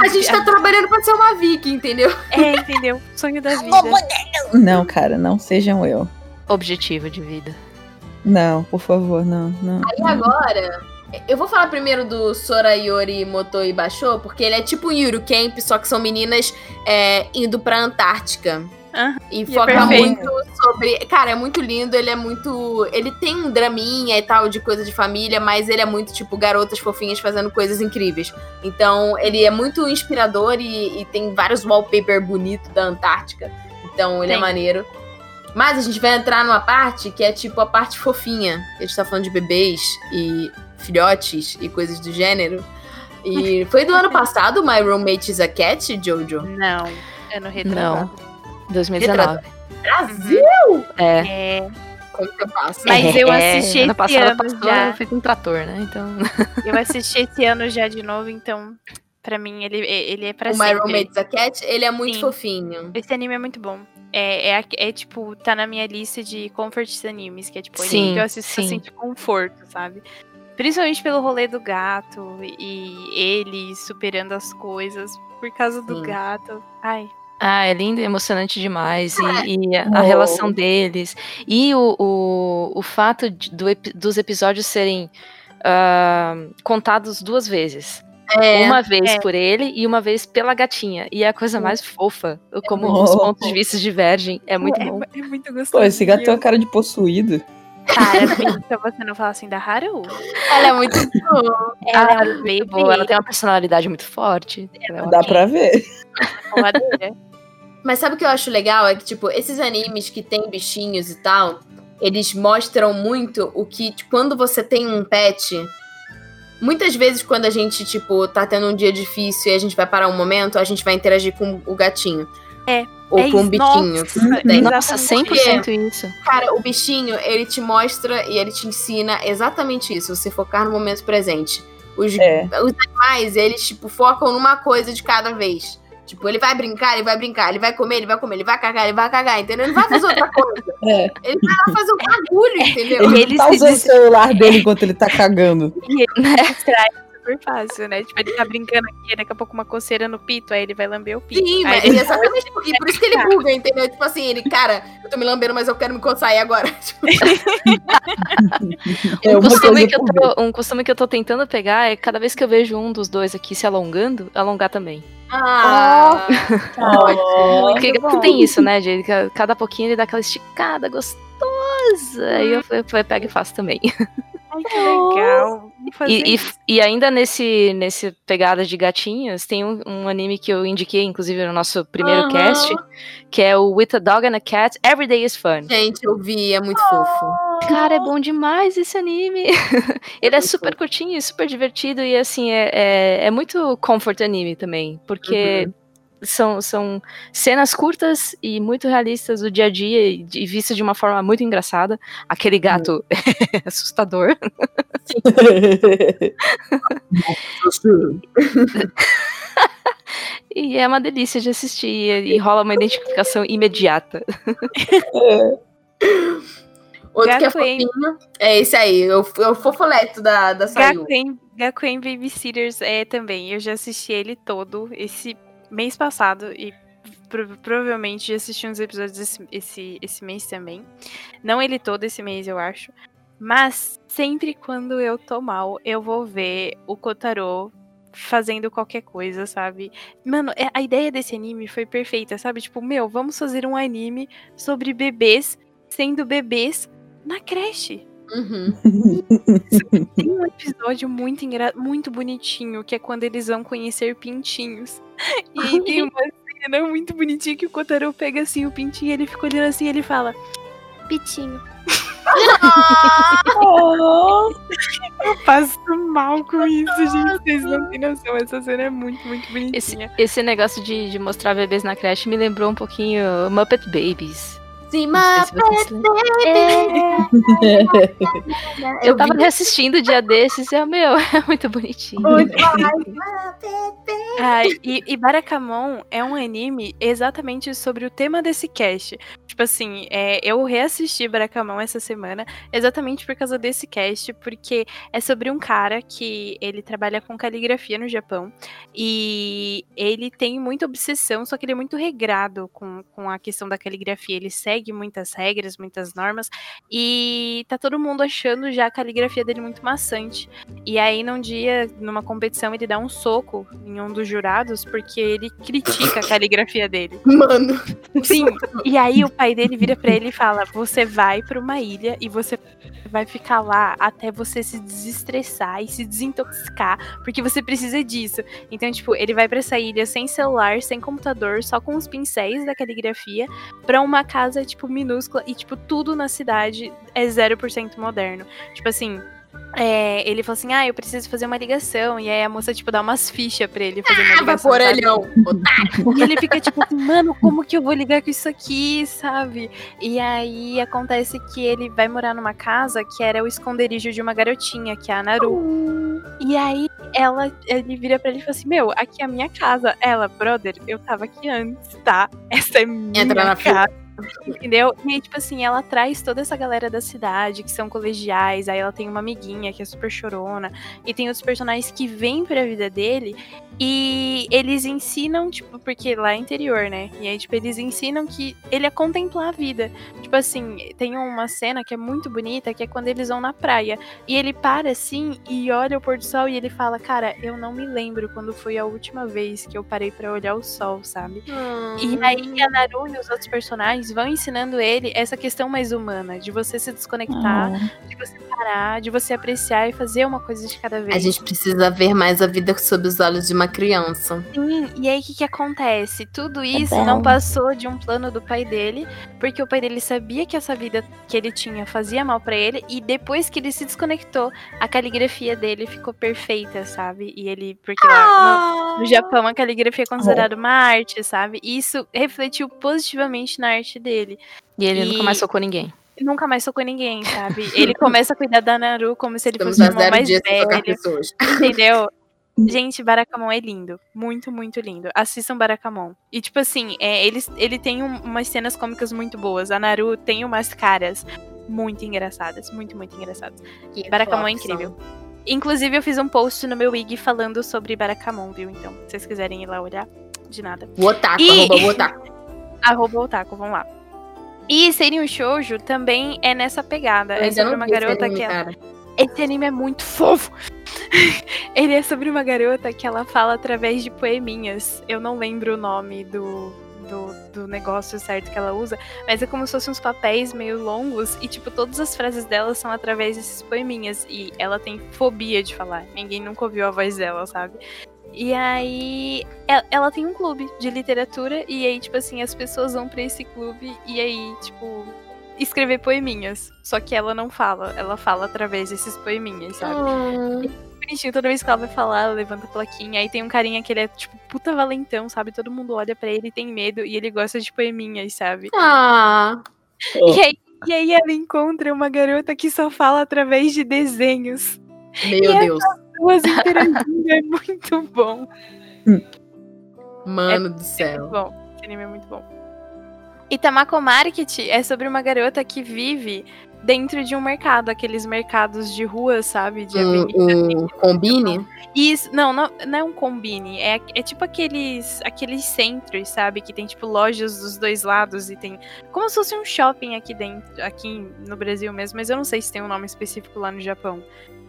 A gente tá trabalhando pra ser uma Vicky, entendeu? É, entendeu? Sonho da vida. Não, cara, não sejam eu. Objetivo de vida. Não, por favor, não, não. E agora, eu vou falar primeiro do Sorayori Motoi Basho, porque ele é tipo um Yuru Camp, só que são meninas é, indo pra Antártica. Aham, E é foca perfeito. muito sobre. Cara, é muito lindo, ele é muito. Ele tem um draminha e tal de coisa de família, mas ele é muito, tipo, garotas fofinhas fazendo coisas incríveis. Então, ele é muito inspirador e, e tem vários wallpaper bonitos da Antártica. Então, ele é maneiro. Mas a gente vai entrar numa parte que é tipo a parte fofinha. A gente tá falando de bebês e filhotes e coisas do gênero. E foi do ano passado, My Roommate is a Cat, Jojo? Não, ano retrasado. 2019. Brasil! É. É, Como que eu faço? Mas eu É, assisti ano esse passado ano passou, já. eu fui com um trator, né? Então. eu assisti esse ano já de novo, então, pra mim, ele, ele é pra o My sempre. Roommate is a Cat, ele é muito Sim. fofinho. Esse anime é muito bom. É, é, é, tipo, tá na minha lista de comfort animes, que é tipo, Sim, anime que eu assisto sim. assim de conforto, sabe? Principalmente pelo rolê do gato e ele superando as coisas por causa do Sim. gato. Ai, Ah, é lindo e emocionante demais. E, e a, a Oh. relação deles. E o, o, o fato de- do dos episódios serem ah, contados duas vezes. É, uma vez é. por ele e uma vez pela gatinha. E é a coisa mais fofa. Como muito os pontos de vista divergem. É muito é, bom. é muito gostoso. Pô, esse gato tem uma cara de possuído. Cara, pra você não falar assim da Haru. ela é muito boa. Ela é Ah, um muito boa. Ela tem uma personalidade muito forte. Ela é Dá pra ver. Mas sabe o que eu acho legal? É que, tipo, esses animes que tem bichinhos e tal, eles mostram muito o que, tipo, quando você tem um pet. Muitas vezes, quando a gente, tipo, tá tendo um dia difícil e a gente vai parar um momento, a gente vai interagir com o gatinho. É. Ou É pra um bichinho. nossa. Nossa, exatamente. 100% isso. Cara, o bichinho, ele te mostra e ele te ensina exatamente isso. Você focar no momento presente. Os, É. os animais, eles, tipo, focam numa coisa de cada vez. Tipo, ele vai brincar, ele vai brincar, ele vai comer, ele vai comer, ele vai cagar, ele vai cagar, entendeu? Ele não vai fazer outra coisa. É. Ele vai lá fazer um bagulho, entendeu? E Ele ele tá usando o celular dele enquanto ele tá cagando. E ele distrai super fácil, né? Tipo, ele tá brincando aqui, daqui a pouco uma coceira no pito, aí ele vai lamber o pito. Sim, mas ele é exatamente por, e por isso que ele buga, entendeu? Tipo assim, ele, cara, eu tô me lambendo, mas eu quero me coçar aí agora. Tipo, É um, costume que eu tô, um costume que eu tô tentando pegar é cada vez que eu vejo um dos dois aqui se alongando, alongar também. ah, Oh. Porque gato bom. tem isso, né? Ca- cada pouquinho ele dá aquela esticada gostosa. Aí eu, eu, eu pego e faço também. Ai, que legal. E, e, e ainda nesse, nesse pegada de gatinhos, tem um, um anime que eu indiquei, inclusive, no nosso primeiro Aham. cast, que é o With a Dog and a Cat, Every Day is Fun. gente, eu vi, é muito fofo. Cara, é bom demais esse anime. Ele é super curtinho e super divertido, e assim, é, é, é muito comfort anime também, porque são, são cenas curtas e muito realistas do dia a dia e, e vista de uma forma muito engraçada. Aquele gato é assustador. E é uma delícia de assistir, e, e rola uma identificação imediata. Outro que é fofinho. É esse aí, é o, é o fofoleto da, da Sayu. Gakuen, Gakuen Babysitters é também. Eu já assisti ele todo esse mês passado e pro- provavelmente assisti uns episódios esse, esse, esse mês também. Não ele todo esse mês, eu acho. Mas sempre quando eu tô mal, eu vou ver o Kotaro fazendo qualquer coisa, sabe? Mano, é- a ideia desse anime foi perfeita, sabe? Tipo, meu, vamos fazer um anime sobre bebês sendo bebês na creche. Uhum. Tem um episódio muito, engra... muito bonitinho, que é quando eles vão conhecer pintinhos. E tem uma cena muito bonitinha que o Kotaro pega assim o pintinho, ele fica olhando assim e ele fala: Pitinho. Oh. Eu passo mal com isso, gente. Vocês não têm noção. Essa cena é muito, muito Esse, bonitinha. esse negócio de, de mostrar bebês na creche me lembrou um pouquinho Muppet Babies. Sim, Não mas eu, Eu tava vi reassistindo o dia desses e, meu, é muito bonitinho. muito Ai, e, e Barakamon é um anime exatamente sobre o tema desse cast. Tipo assim, é, eu reassisti Barakamon essa semana exatamente por causa desse cast, porque é sobre um cara que ele trabalha com caligrafia no Japão e ele tem muita obsessão, só que ele é muito regrado com, com a questão da caligrafia. Ele segue muitas regras, muitas normas e tá todo mundo achando já a caligrafia dele muito maçante. E aí, num dia, numa competição, ele dá um soco em um dos jurados porque ele critica a caligrafia dele. Mano, Sim. E aí o pai dele vira pra ele e fala: "Você vai pra uma ilha e você vai ficar lá até você se desestressar e se desintoxicar, porque você precisa disso". Então, tipo, ele vai pra essa ilha sem celular, sem computador, só com os pincéis da caligrafia, pra uma casa tipo minúscula e tipo tudo na cidade é 0% moderno. Tipo assim, é, ele falou assim: Ah, eu preciso fazer uma ligação. E aí a moça, tipo, dá umas fichas pra ele fazer uma ah, vai ligação. por sabe? orelhão. E ele fica tipo assim, mano, como que eu vou ligar com isso aqui, sabe? E aí acontece que ele vai morar numa casa que era o esconderijo de uma garotinha, que é a Naru. E aí ela, ele vira pra ele e fala assim: Meu, aqui é a minha casa. Ela, brother, eu tava aqui antes, tá? Essa é minha Entra na fila. Entendeu? E aí, tipo assim, ela traz toda essa galera da cidade, que são colegiais, aí ela tem uma amiguinha que é super chorona, e tem outros personagens que vêm pra vida dele, e eles ensinam, tipo, porque lá é interior, né? E aí, tipo, eles ensinam que ele é contemplar a vida. Tipo assim, tem uma cena que é muito bonita, que é quando eles vão na praia. E ele para assim e olha o pôr do sol e ele fala: Cara, eu não me lembro quando foi a última vez que eu parei pra olhar o sol, sabe? E aí a Naru e os outros personagens vão ensinando ele essa questão mais humana, de você se desconectar, de você parar, de você apreciar e fazer uma coisa de cada vez. A gente precisa ver mais a vida sob os olhos de uma uma criança. Sim, e aí o que, que acontece? Tudo isso bom. não passou de um plano do pai dele, porque o pai dele sabia que essa vida que ele tinha fazia mal pra ele, e depois que ele se desconectou, a caligrafia dele ficou perfeita, sabe? E ele. Porque lá no, no Japão a caligrafia é considerada uma arte, sabe? E isso refletiu positivamente na arte dele. E ele E- nunca mais socou ninguém. Nunca mais socou ninguém, sabe? Ele começa a cuidar da Naru como se ele Estamos fosse a irmão mais velho. Entendeu? Gente, Barakamon é lindo. Muito, muito lindo. Assistam Barakamon. E, tipo assim, é, ele, ele tem um- umas cenas cômicas muito boas. A Naru tem umas caras muito engraçadas. Muito, muito engraçadas. Barakamon é incrível. Inclusive, eu fiz um post no meu IG falando sobre Barakamon, viu? Então, se vocês quiserem ir lá olhar, de nada. O otaku, E- arroba o otaku. Arroba otaku, vamos lá. E Seinen Shoujo também é nessa pegada. Eu É sobre uma garota anime, que ela... cara. Esse anime é muito fofo. Ele é sobre uma garota que ela fala através de poeminhas. Eu não lembro o nome do, do, do negócio certo que ela usa, mas é como se fossem uns papéis meio longos e, tipo, todas as frases dela são através desses poeminhas. E ela tem fobia de falar. Ninguém nunca ouviu a voz dela, sabe? E aí, ela, tem um clube de literatura, e aí, tipo assim, as pessoas vão pra esse clube, e aí, tipo, escrever poeminhas. Só que ela não fala, ela fala através desses poeminhas, sabe? Hum, Bonitinho, toda vez que ela vai falar, ela levanta a plaquinha. Aí tem um carinha que ele é, tipo, puta valentão, sabe? Todo mundo olha pra ele e tem medo, e ele gosta de poeminhas, sabe? Ah, E, aí, e aí ela encontra uma garota que só fala através de desenhos. meu E Deus. Duas interagindo, é muito bom. Mano do Muito céu. bom. Esse anime é muito bom. E Tamako Market é sobre uma garota que vive dentro de um mercado, aqueles mercados de rua, sabe? De avenida. Um, um combine? Isso, não, não, não é um combine. É, é tipo aqueles, aqueles centros, sabe? Que tem, tipo, lojas dos dois lados e tem. Como se fosse um shopping aqui dentro, aqui no Brasil mesmo, mas eu não sei se tem um nome específico lá no Japão.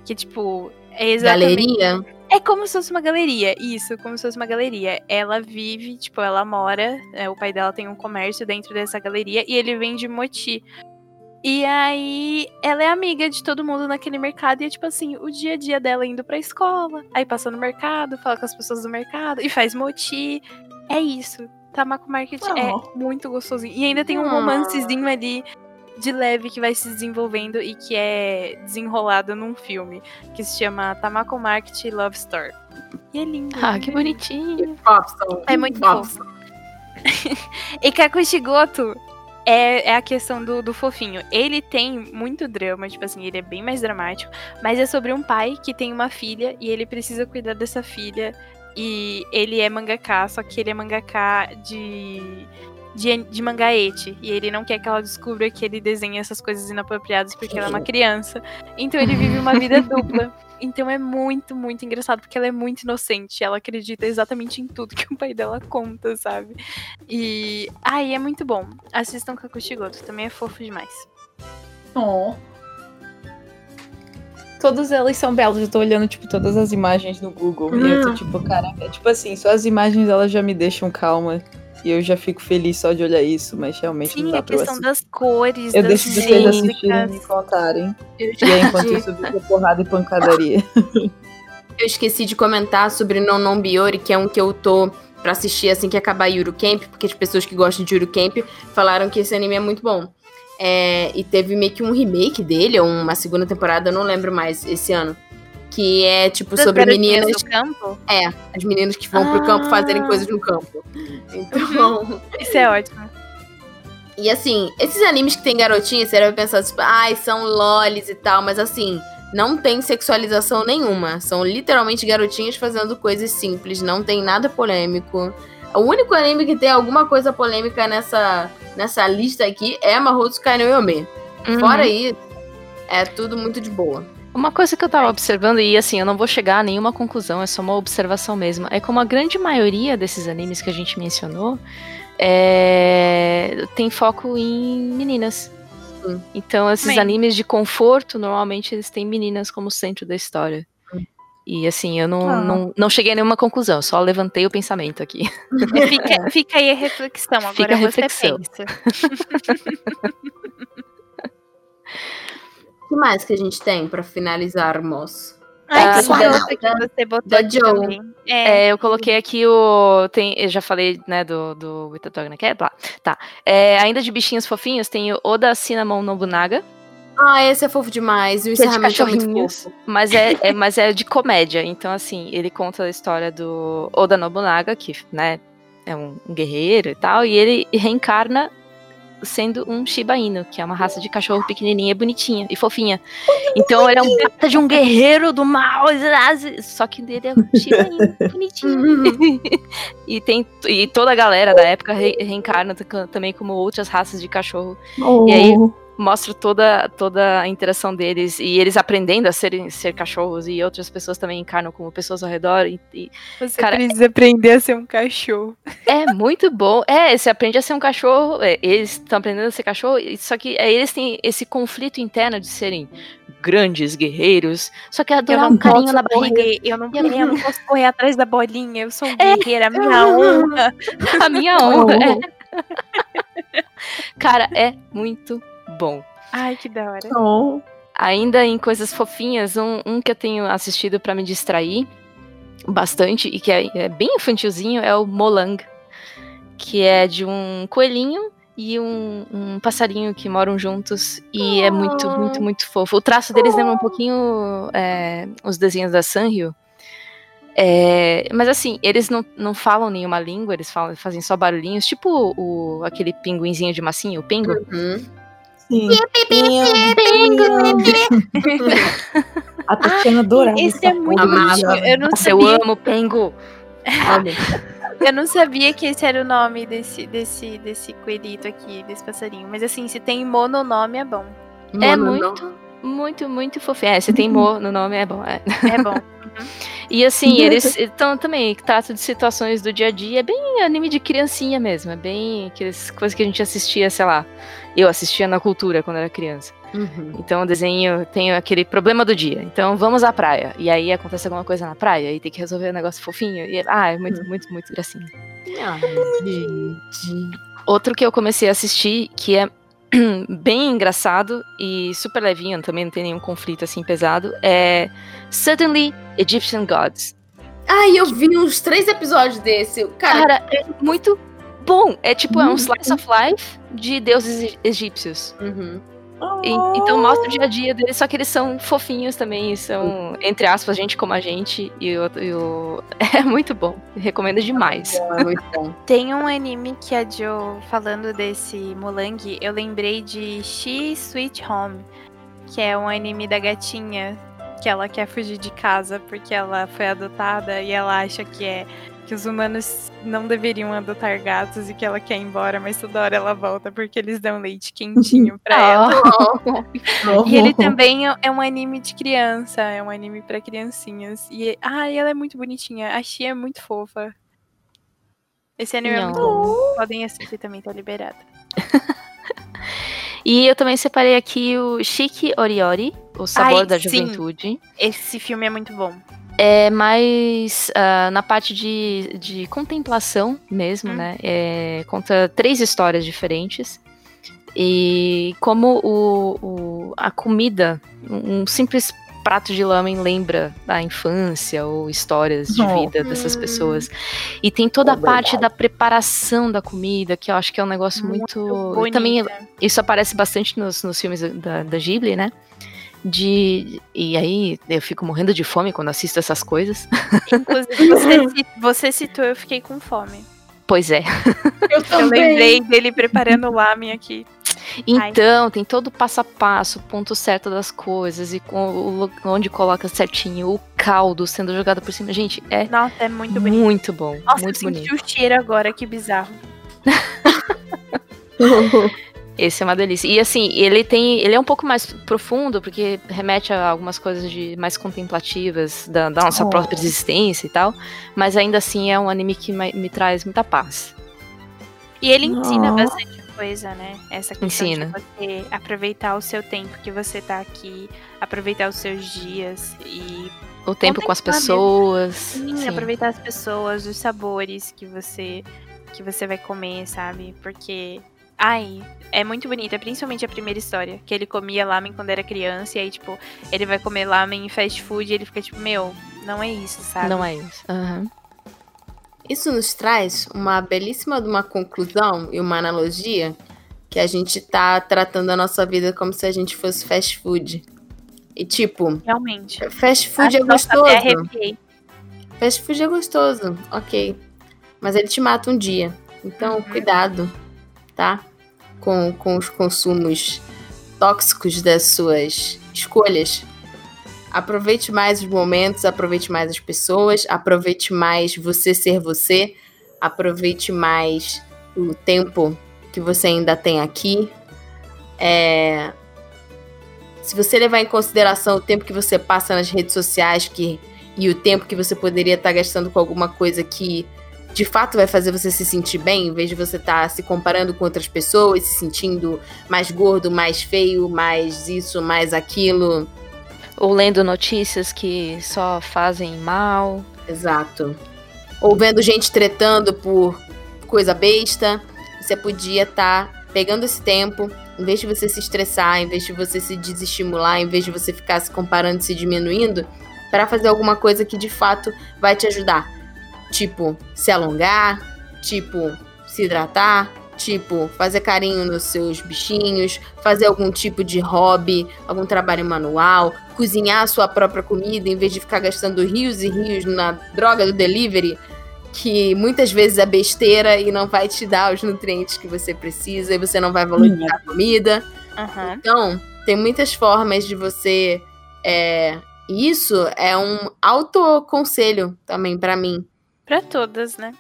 Que, tipo, é exatamente. Galeria? É como se fosse uma galeria, isso, como se fosse uma galeria. Ela vive, tipo, ela mora, é, o pai dela tem um comércio dentro dessa galeria e ele vende moti. E aí, ela é amiga de todo mundo naquele mercado e é tipo assim, o dia a dia dela indo pra escola, aí passa no mercado, fala com as pessoas do mercado e faz moti. É isso. Tamako Market Oh. é muito gostosinho. E ainda tem um Ah. romancezinho ali de leve que vai se desenvolvendo e que é desenrolado num filme que se chama Tamako Market Love Story. E é lindo. Ah, que bonitinho. Popson. É muito Popson. E Kakushigoto é, é a questão do, do fofinho. Ele tem muito drama, tipo assim, ele é bem mais dramático, mas é sobre um pai que tem uma filha e ele precisa cuidar dessa filha. E ele é mangaká, só que ele é mangaká de, de, de mangaete. E ele não quer que ela descubra que ele desenha essas coisas inapropriadas porque ela é uma criança. Então ele vive uma vida dupla. Então é muito, muito engraçado, porque ela é muito inocente. Ela acredita exatamente em tudo que o pai dela conta, sabe? E. Ai, é muito bom. Assistam Kakushigoto, também é fofo demais. Oh. Todas elas são belas. Eu tô olhando, tipo, todas as imagens no Google. E eu tô, tipo, caraca. Tipo assim, só as imagens elas já me deixam calma. E eu já fico feliz só de olhar isso, mas realmente não Sim, dá a pra questão das cores, Eu das deixo vocês assistirem e me contarem. Eu E aí, enquanto isso, eu fico porrada e pancadaria. Eu esqueci de comentar sobre Non Non Biori, que é um que eu tô pra assistir assim que acabar Yuru Camp, porque as pessoas que gostam de Yuru Camp falaram que esse anime é muito bom. É, e teve meio que um remake dele, ou uma segunda temporada, eu não lembro mais, esse ano. Que é, tipo, sobre meninas. do campo. É, as meninas que vão pro campo fazerem Ah. coisas no campo. Então. Isso é ótimo. E assim, esses animes que tem garotinha, você deve pensar, tipo, ai, são lolis e tal, mas assim, não tem sexualização nenhuma. São literalmente garotinhas fazendo coisas simples, não tem nada polêmico. O único anime que tem alguma coisa polêmica nessa, nessa lista aqui é Mahotsukai no Yome. Uhum. Fora isso, é tudo muito de boa. Uma coisa que eu tava observando, e assim, eu não vou chegar a nenhuma conclusão, é só uma observação mesmo. É como a grande maioria desses animes que a gente mencionou é, tem foco em meninas. Sim. Então, esses Também. animes de conforto, normalmente eles têm meninas como centro da história. E assim, eu não, Ah. não, não cheguei a nenhuma conclusão, só levantei o pensamento aqui. Fica, fica aí a reflexão. Agora Fica a você reflexão. pensa. O que mais que a gente tem pra finalizarmos? Ai, Ah, que da- que você botou da aqui Joe. É, É, eu coloquei aqui o. Tem, eu já falei, né, do, do With Dog na Cat, lá. Tá. É, ainda de bichinhos fofinhos, tem o Oda Cinnamon Nobunaga, Ah, esse é fofo demais. O que é é muito cachorrinhos, fofo. mas é, é- mas é de comédia. Então, assim, ele conta a história do Oda Nobunaga, que, né, é um, um guerreiro e tal, e ele reencarna sendo um Shiba Inu, que é uma raça de cachorro pequenininha, bonitinha e fofinha. Então ele é um pata de um guerreiro do mal, só que ele é um Shiba Inu bonitinho. e tem e toda a galera da época re- reencarna também como outras raças de cachorro. E aí, mostra toda, toda a interação deles e eles aprendendo a serem, ser cachorros e outras pessoas também encarnam como pessoas ao redor. E, e você cara, precisa aprender a ser um cachorro. é muito bom. É, você aprende a ser um cachorro, é, eles estão aprendendo a ser cachorro, e- só que aí eles têm esse conflito interno de serem grandes guerreiros, só que Eu adorar não um carinho na barriga. correr, eu não, eu não posso correr atrás da bolinha, eu sou É. guerreira, minha honra. A minha honra. é. Cara, é muito bom. Ai, que da hora. Oh. Ainda em coisas fofinhas, um, um que eu tenho assistido pra me distrair bastante e que é, é bem infantilzinho é o Molang, que é de um coelhinho e um, um passarinho que moram juntos e é muito, Oh. muito, muito fofo. O traço deles lembra um pouquinho é, os desenhos da Sanrio. É, mas assim, eles não, não falam nenhuma língua, eles falam, fazem só barulhinhos, tipo o, aquele pinguinzinho de massinha, o pingo. Uhum. Sim. A Tatiana adorava Esse é muito bonitinho. Eu não, Nossa, eu amo. Olha. eu não sabia que esse era o nome desse, desse, desse coelhito aqui, desse passarinho. Mas assim, se tem mononome, é bom. É muito, muito, muito fofinho. É, se tem mo no nome, é bom. é. É bom. E assim, eles estão também, tratam de situações do dia a dia, é bem anime de criancinha mesmo, é bem aquelas coisas que a gente assistia, sei lá, eu assistia na cultura quando era criança. Uhum. Então o desenho tem aquele problema do dia. Então vamos à praia. E aí acontece alguma coisa na praia e tem que resolver um negócio fofinho. E, ah, é muito, muito, muito gracinha. Ai, gente. Outro que eu comecei a assistir, que é bem engraçado e super levinho, também não tem nenhum conflito assim pesado, é Suddenly Egyptian Gods. Ai, eu vi uns três episódios desse. Cara, Cara, é muito bom. É tipo, é um Uhum. slice of life de deuses egípcios. uhum. E- então mostra o dia a dia deles, só que eles são fofinhos também, são, entre aspas, gente como a gente. E o, e o- é muito bom. Recomendo demais. é muito bom. Tem um anime que a Jo, falando desse Mulang, eu lembrei de She Sweet Home, que é um anime da gatinha que ela quer fugir de casa porque ela foi adotada e ela acha que é que os humanos não deveriam adotar gatos e que ela quer ir embora, mas toda hora ela volta porque eles dão leite quentinho pra ela. E ele também é- é um anime de criança, é um anime pra criancinhas. E ah, ela é muito bonitinha, a Xia é muito fofa. Esse anime é muito bom. Podem assistir também, tá liberado. E eu também separei aqui o Shiki Oriori, o sabor Ai, da sim. juventude. Esse filme é muito bom. É mais ah, na parte de, de contemplação mesmo, Hum. né? É, conta três histórias diferentes. E como o, o- a comida, um simples prato de lamen lembra da infância ou histórias de Oh. vida dessas Hum. pessoas. E tem toda a Oh, parte verdade. da preparação da comida, que eu acho que é um negócio muito. Bonita. Também isso aparece bastante nos, nos filmes da, da Ghibli, né? De. E aí eu fico morrendo de fome quando assisto essas coisas. Inclusive, você, você citou, eu fiquei com fome. Pois é. Eu Eu lembrei dele preparando o lamen aqui. Então, tem todo o passo a passo, o ponto certo das coisas, e com onde coloca certinho, o caldo sendo jogado por cima. Gente, é Nossa, é muito bonito. muito bom. Nossa, muito eu senti bonito. o cheiro agora, que bizarro. Esse é uma delícia. E assim, ele tem. Ele é um pouco mais profundo, porque remete a algumas coisas de mais contemplativas da, da nossa Oh. própria existência e tal. Mas ainda assim é um anime que ma- me traz muita paz. E ele ensina Oh. bastante coisa, né? Essa questão Ensina. de você aproveitar o seu tempo que você tá aqui, aproveitar os seus dias e O tempo com as pessoas. sim, sim. aproveitar as pessoas, os sabores que você que você vai comer, sabe? Porque Ai, é muito bonita, principalmente a primeira história. Que ele comia lamen quando era criança, e aí, tipo, ele vai comer lamen em fast food e ele fica tipo, meu, não é isso, sabe? Não é isso. Aham. Isso nos traz uma belíssima de uma conclusão e uma analogia que a gente tá tratando a nossa vida como se a gente fosse fast food. E tipo, Realmente. fast food é Nossa, até gostoso. arrepiei. Fast food é gostoso, ok. Mas ele te mata um dia. Então, cuidado, tá? Com, com os consumos tóxicos das suas escolhas. Aproveite mais os momentos, aproveite mais as pessoas, aproveite mais você ser você, aproveite mais o tempo que você ainda tem aqui. É, Se você levar em consideração o tempo que você passa nas redes sociais que e o tempo que você poderia estar gastando com alguma coisa que de fato vai fazer você se sentir bem, em vez de você estar se comparando com outras pessoas, se sentindo mais gordo, mais feio, mais isso, mais aquilo. Ou lendo notícias que só fazem mal. Exato. Ou vendo gente tretando por coisa besta, você podia estar pegando esse tempo, em vez de você se estressar, em vez de você se desestimular, em vez de você ficar se comparando e se diminuindo, para fazer alguma coisa que de fato vai te ajudar. Tipo, se alongar, tipo, se hidratar, tipo, fazer carinho nos seus bichinhos, fazer algum tipo de hobby, algum trabalho manual, cozinhar a sua própria comida em vez de ficar gastando rios e rios na droga do delivery, que muitas vezes é besteira e não vai te dar os nutrientes que você precisa e você não vai valorizar a comida. Aham. Então, tem muitas formas de você. É, isso é um autoconselho também pra mim. Pra todas, né?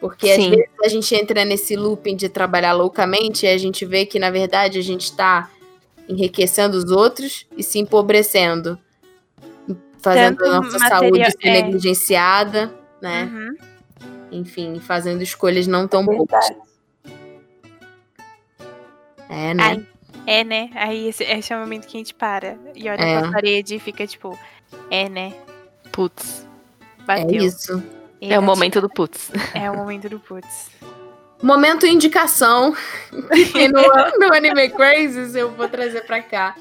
Porque às Sim. vezes a gente entra nesse looping de trabalhar loucamente e a gente vê que, na verdade, a gente tá enriquecendo os outros e se empobrecendo. Fazendo Tanto a nossa material- saúde ser é. negligenciada, né? Uhum. Enfim, fazendo escolhas não tão boas. Verdade. É, né? Ai, é, né? Aí esse, esse é o momento que a gente para e olha É. pra parede e fica tipo, é, né? Putz. É Bateu. isso. É o momento do putz. É o momento do putz. Momento indicação. E no, no Anime Crazes eu vou trazer pra cá.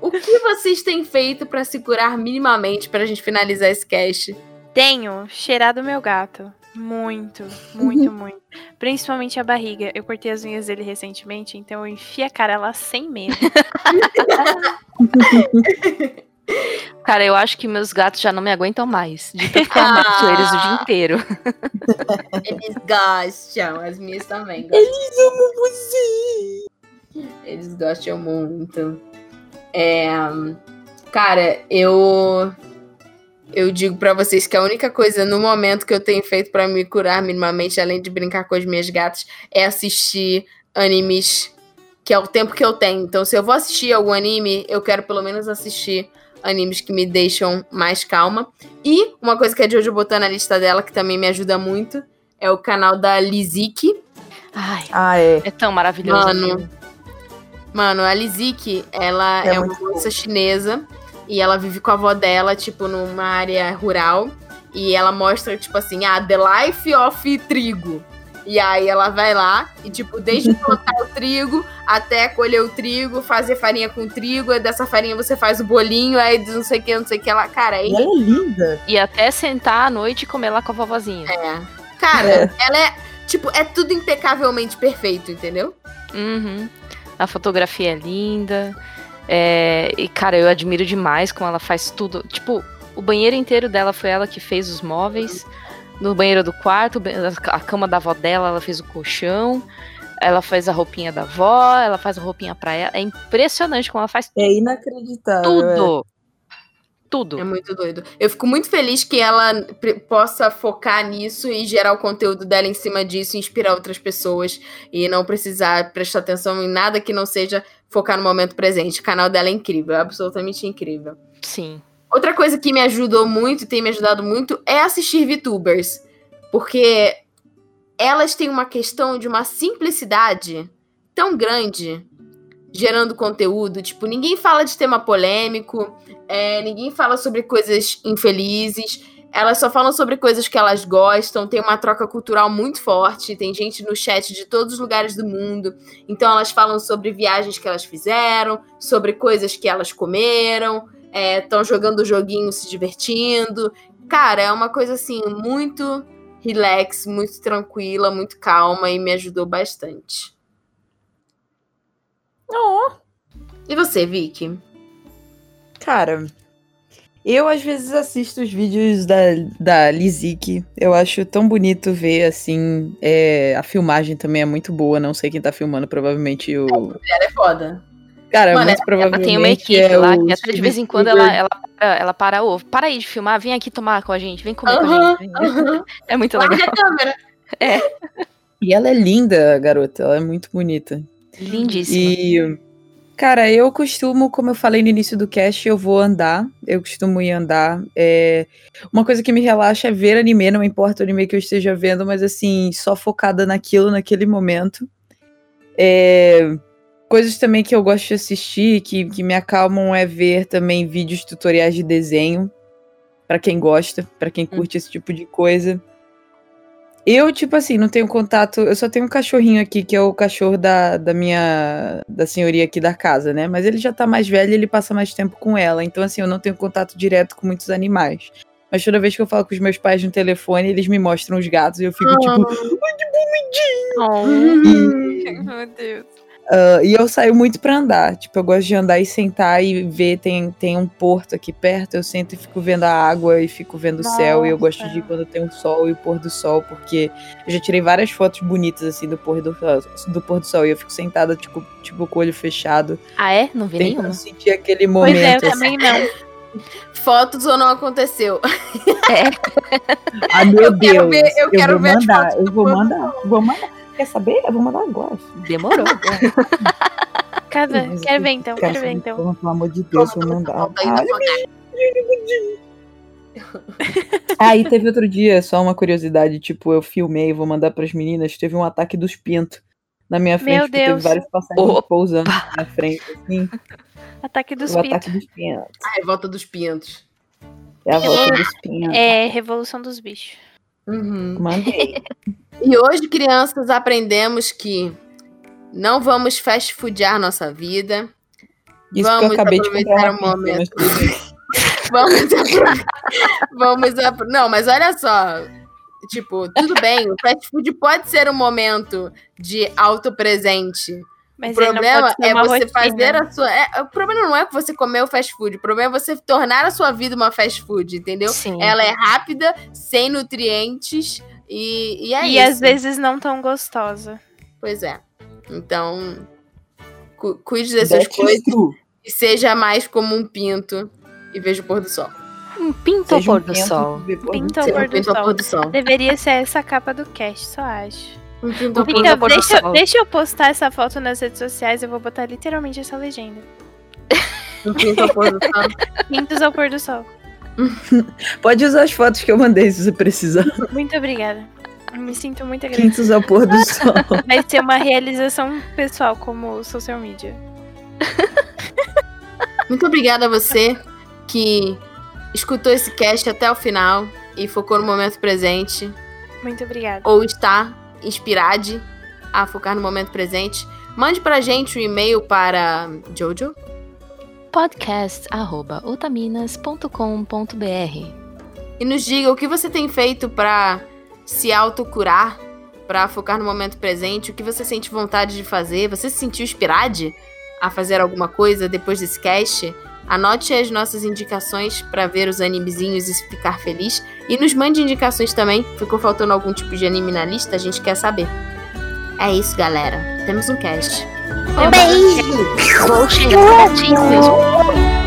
O que vocês têm feito pra se curar minimamente pra gente finalizar esse cast? Tenho cheirado meu gato. Muito, muito, muito. Principalmente a barriga. Eu cortei as unhas dele recentemente, então eu enfi a cara lá sem medo. Cara, eu acho que meus gatos já não me aguentam mais. De tanto que eu amasso eles o dia inteiro. Eles gostam, as minhas também. Eles amam você. Eles gostam muito. É, cara, eu eu digo pra vocês que a única coisa no momento que eu tenho feito pra me curar minimamente, além de brincar com as minhas gatas, é assistir animes, que é o tempo que eu tenho. Então, se eu vou assistir algum anime, eu quero pelo menos assistir animes que me deixam mais calma. E uma coisa que a Jojo botou na lista dela, que também me ajuda muito, é o canal da Lizik, Ai, Ah, é. é tão maravilhoso. Mano. Mano, a Lizik, ela é, É uma moça chinesa e ela vive com a avó dela, tipo, numa área rural. E ela mostra, tipo assim, ah, The Life of Trigo. E aí ela vai lá e, tipo, desde plantar o trigo até colher o trigo, fazer farinha com trigo, aí dessa farinha você faz o bolinho, aí não sei o que, não sei o que lá. Cara, é E ela é linda. E até sentar à noite e comer lá com a vovozinha. É. Cara, ela é, tipo, é tudo impecavelmente perfeito, entendeu? Uhum. A fotografia é linda. É, e, cara, eu admiro demais como ela faz tudo. Tipo, o banheiro inteiro dela foi ela que fez os móveis. No banheiro do quarto, a cama da avó dela, ela fez o colchão. Ela faz a roupinha da avó, ela faz a roupinha pra ela. É impressionante como ela faz É inacreditável. é. tudo. Tudo. É muito doido. Eu fico muito feliz que ela possa focar nisso e gerar o conteúdo dela em cima disso, inspirar outras pessoas e não precisar prestar atenção em nada que não seja focar no momento presente. O canal dela é incrível, é absolutamente incrível. Sim. Outra coisa que me ajudou muito, tem me ajudado muito, é assistir VTubers. Porque elas têm uma questão de uma simplicidade tão grande gerando conteúdo. Tipo, ninguém fala de tema polêmico, é, ninguém fala sobre coisas infelizes. Elas só falam sobre coisas que elas gostam, tem uma troca cultural muito forte, tem gente no chat de todos os lugares do mundo. Então elas falam sobre viagens que elas fizeram, sobre coisas que elas comeram, estão jogando joguinho, se divertindo. Cara, é uma coisa assim, muito relax, muito tranquila, muito calma e me ajudou bastante. Oh. E você, Vicky? Cara, eu às vezes assisto os vídeos da, da Lizik. Eu acho tão bonito ver, assim. é, a filmagem também é muito boa. Não sei quem tá filmando, provavelmente o. Ela é foda. Cara, Mano, muito Ela tem uma equipe é lá o que até de vez em quando ela, ela, para, ela para, ô, para aí de filmar, vem aqui tomar com a gente, vem comer com a gente. aham. É muito Larga legal. a câmera. E ela é linda, garota. Ela é muito bonita. Lindíssima. E. Cara, eu costumo, como eu falei no início do cast, eu vou andar. Eu costumo ir andar. É, Uma coisa que me relaxa é ver anime, não importa o anime que eu esteja vendo, mas assim, só focada naquilo, naquele momento. É, Coisas também que eu gosto de assistir, que, que me acalmam, é ver também vídeos tutoriais de desenho. Pra quem gosta, pra quem curte esse tipo de coisa. Eu, tipo assim, não tenho contato. Eu só tenho um cachorrinho aqui, que é o cachorro da, da minha. da senhoria aqui da casa, né? Mas ele já tá mais velho e ele passa mais tempo com ela. Então, assim, eu não tenho contato direto com muitos animais. Mas toda vez que eu falo com os meus pais no telefone, eles me mostram os gatos e eu fico tipo. Oh, E, Meu Deus. Ah, e eu saio muito pra andar. Tipo, eu gosto de andar e sentar e ver. Tem, tem um porto aqui perto. Eu sento e fico vendo a água e fico vendo o céu. E eu gosto de ir quando tem o sol e o pôr do sol, porque eu já tirei várias fotos bonitas assim do pôr do, do pôr do sol. E eu fico sentada, tipo, tipo com o olho fechado. Ah, é? Não vi nenhuma. sentir aquele Pois momento. é, eu assim. também não. Fotos ou não aconteceu? Ah, meu Eu quero Deus. ver- eu quero vou ver as mandar, fotos eu vou mandar. Vou mandar. Quer saber? Eu vou mandar agora. filho. Demorou. Cadê? Mas Quero eu ver então, quero quero ver então. como, Pelo amor de Deus, vou mandar. Volta aí teve outro dia, só uma curiosidade, tipo, eu filmei, vou mandar pras meninas, teve um ataque dos pintos na minha frente, Meu porque teve Deus. vários passarinhos Opa. pousando na frente, assim, Ataque dos o pintos. ataque dos pintos. A revolta dos pintos. É a volta dos pintos. É, Revolução dos Bichos. Uhum. Mandei. E hoje, crianças, aprendemos que não vamos fast foodar nossa vida. Isso Vamos que eu acabei de aproveitar comprar o momento. Vamos apro- Vamos apro- Não, mas olha só. Tipo, tudo bem, o fast food pode ser um momento de autopresente. Mas o problema é você rotina. fazer a sua. é, o problema não é que você comer o fast food, o problema é você tornar a sua vida uma fast food, entendeu? Sim. Ela é rápida, sem nutrientes e, e é e isso. às vezes não tão gostosa. Pois é. Então, cu- cuide das suas That is coisas true. e seja mais como um pinto e veja o pôr do sol. Um pinto ao pôr do sol. Pinto ao pôr um do sol. pôr do sol. Deveria ser essa capa do cast, só acho. Então, deixa, deixa eu postar essa foto nas redes sociais, eu vou botar literalmente essa legenda. pinto ao pôr do sol. Pintos ao pôr do sol. Pode usar as fotos que eu mandei se você precisar. Muito obrigada. Eu me sinto muito agradecida. Pintos ao pôr do sol. Vai ser uma realização pessoal como social media. Muito obrigada a você que escutou esse cast até o final e focou no momento presente Muito obrigada. ou está inspirado a focar no momento presente. Mande pra gente um e-mail para Jojo. podcast.utaminas.com.br e nos diga o que você tem feito pra se autocurar, pra focar no momento presente, o que você sente vontade de fazer. Você se sentiu inspirado a fazer alguma coisa depois desse cast? Anote as nossas indicações pra ver os animezinhos e ficar feliz. E nos mande indicações também. Ficou faltando algum tipo de anime na lista? A gente quer saber. É isso, galera. Temos um cast. Um beijo! Vou chegar.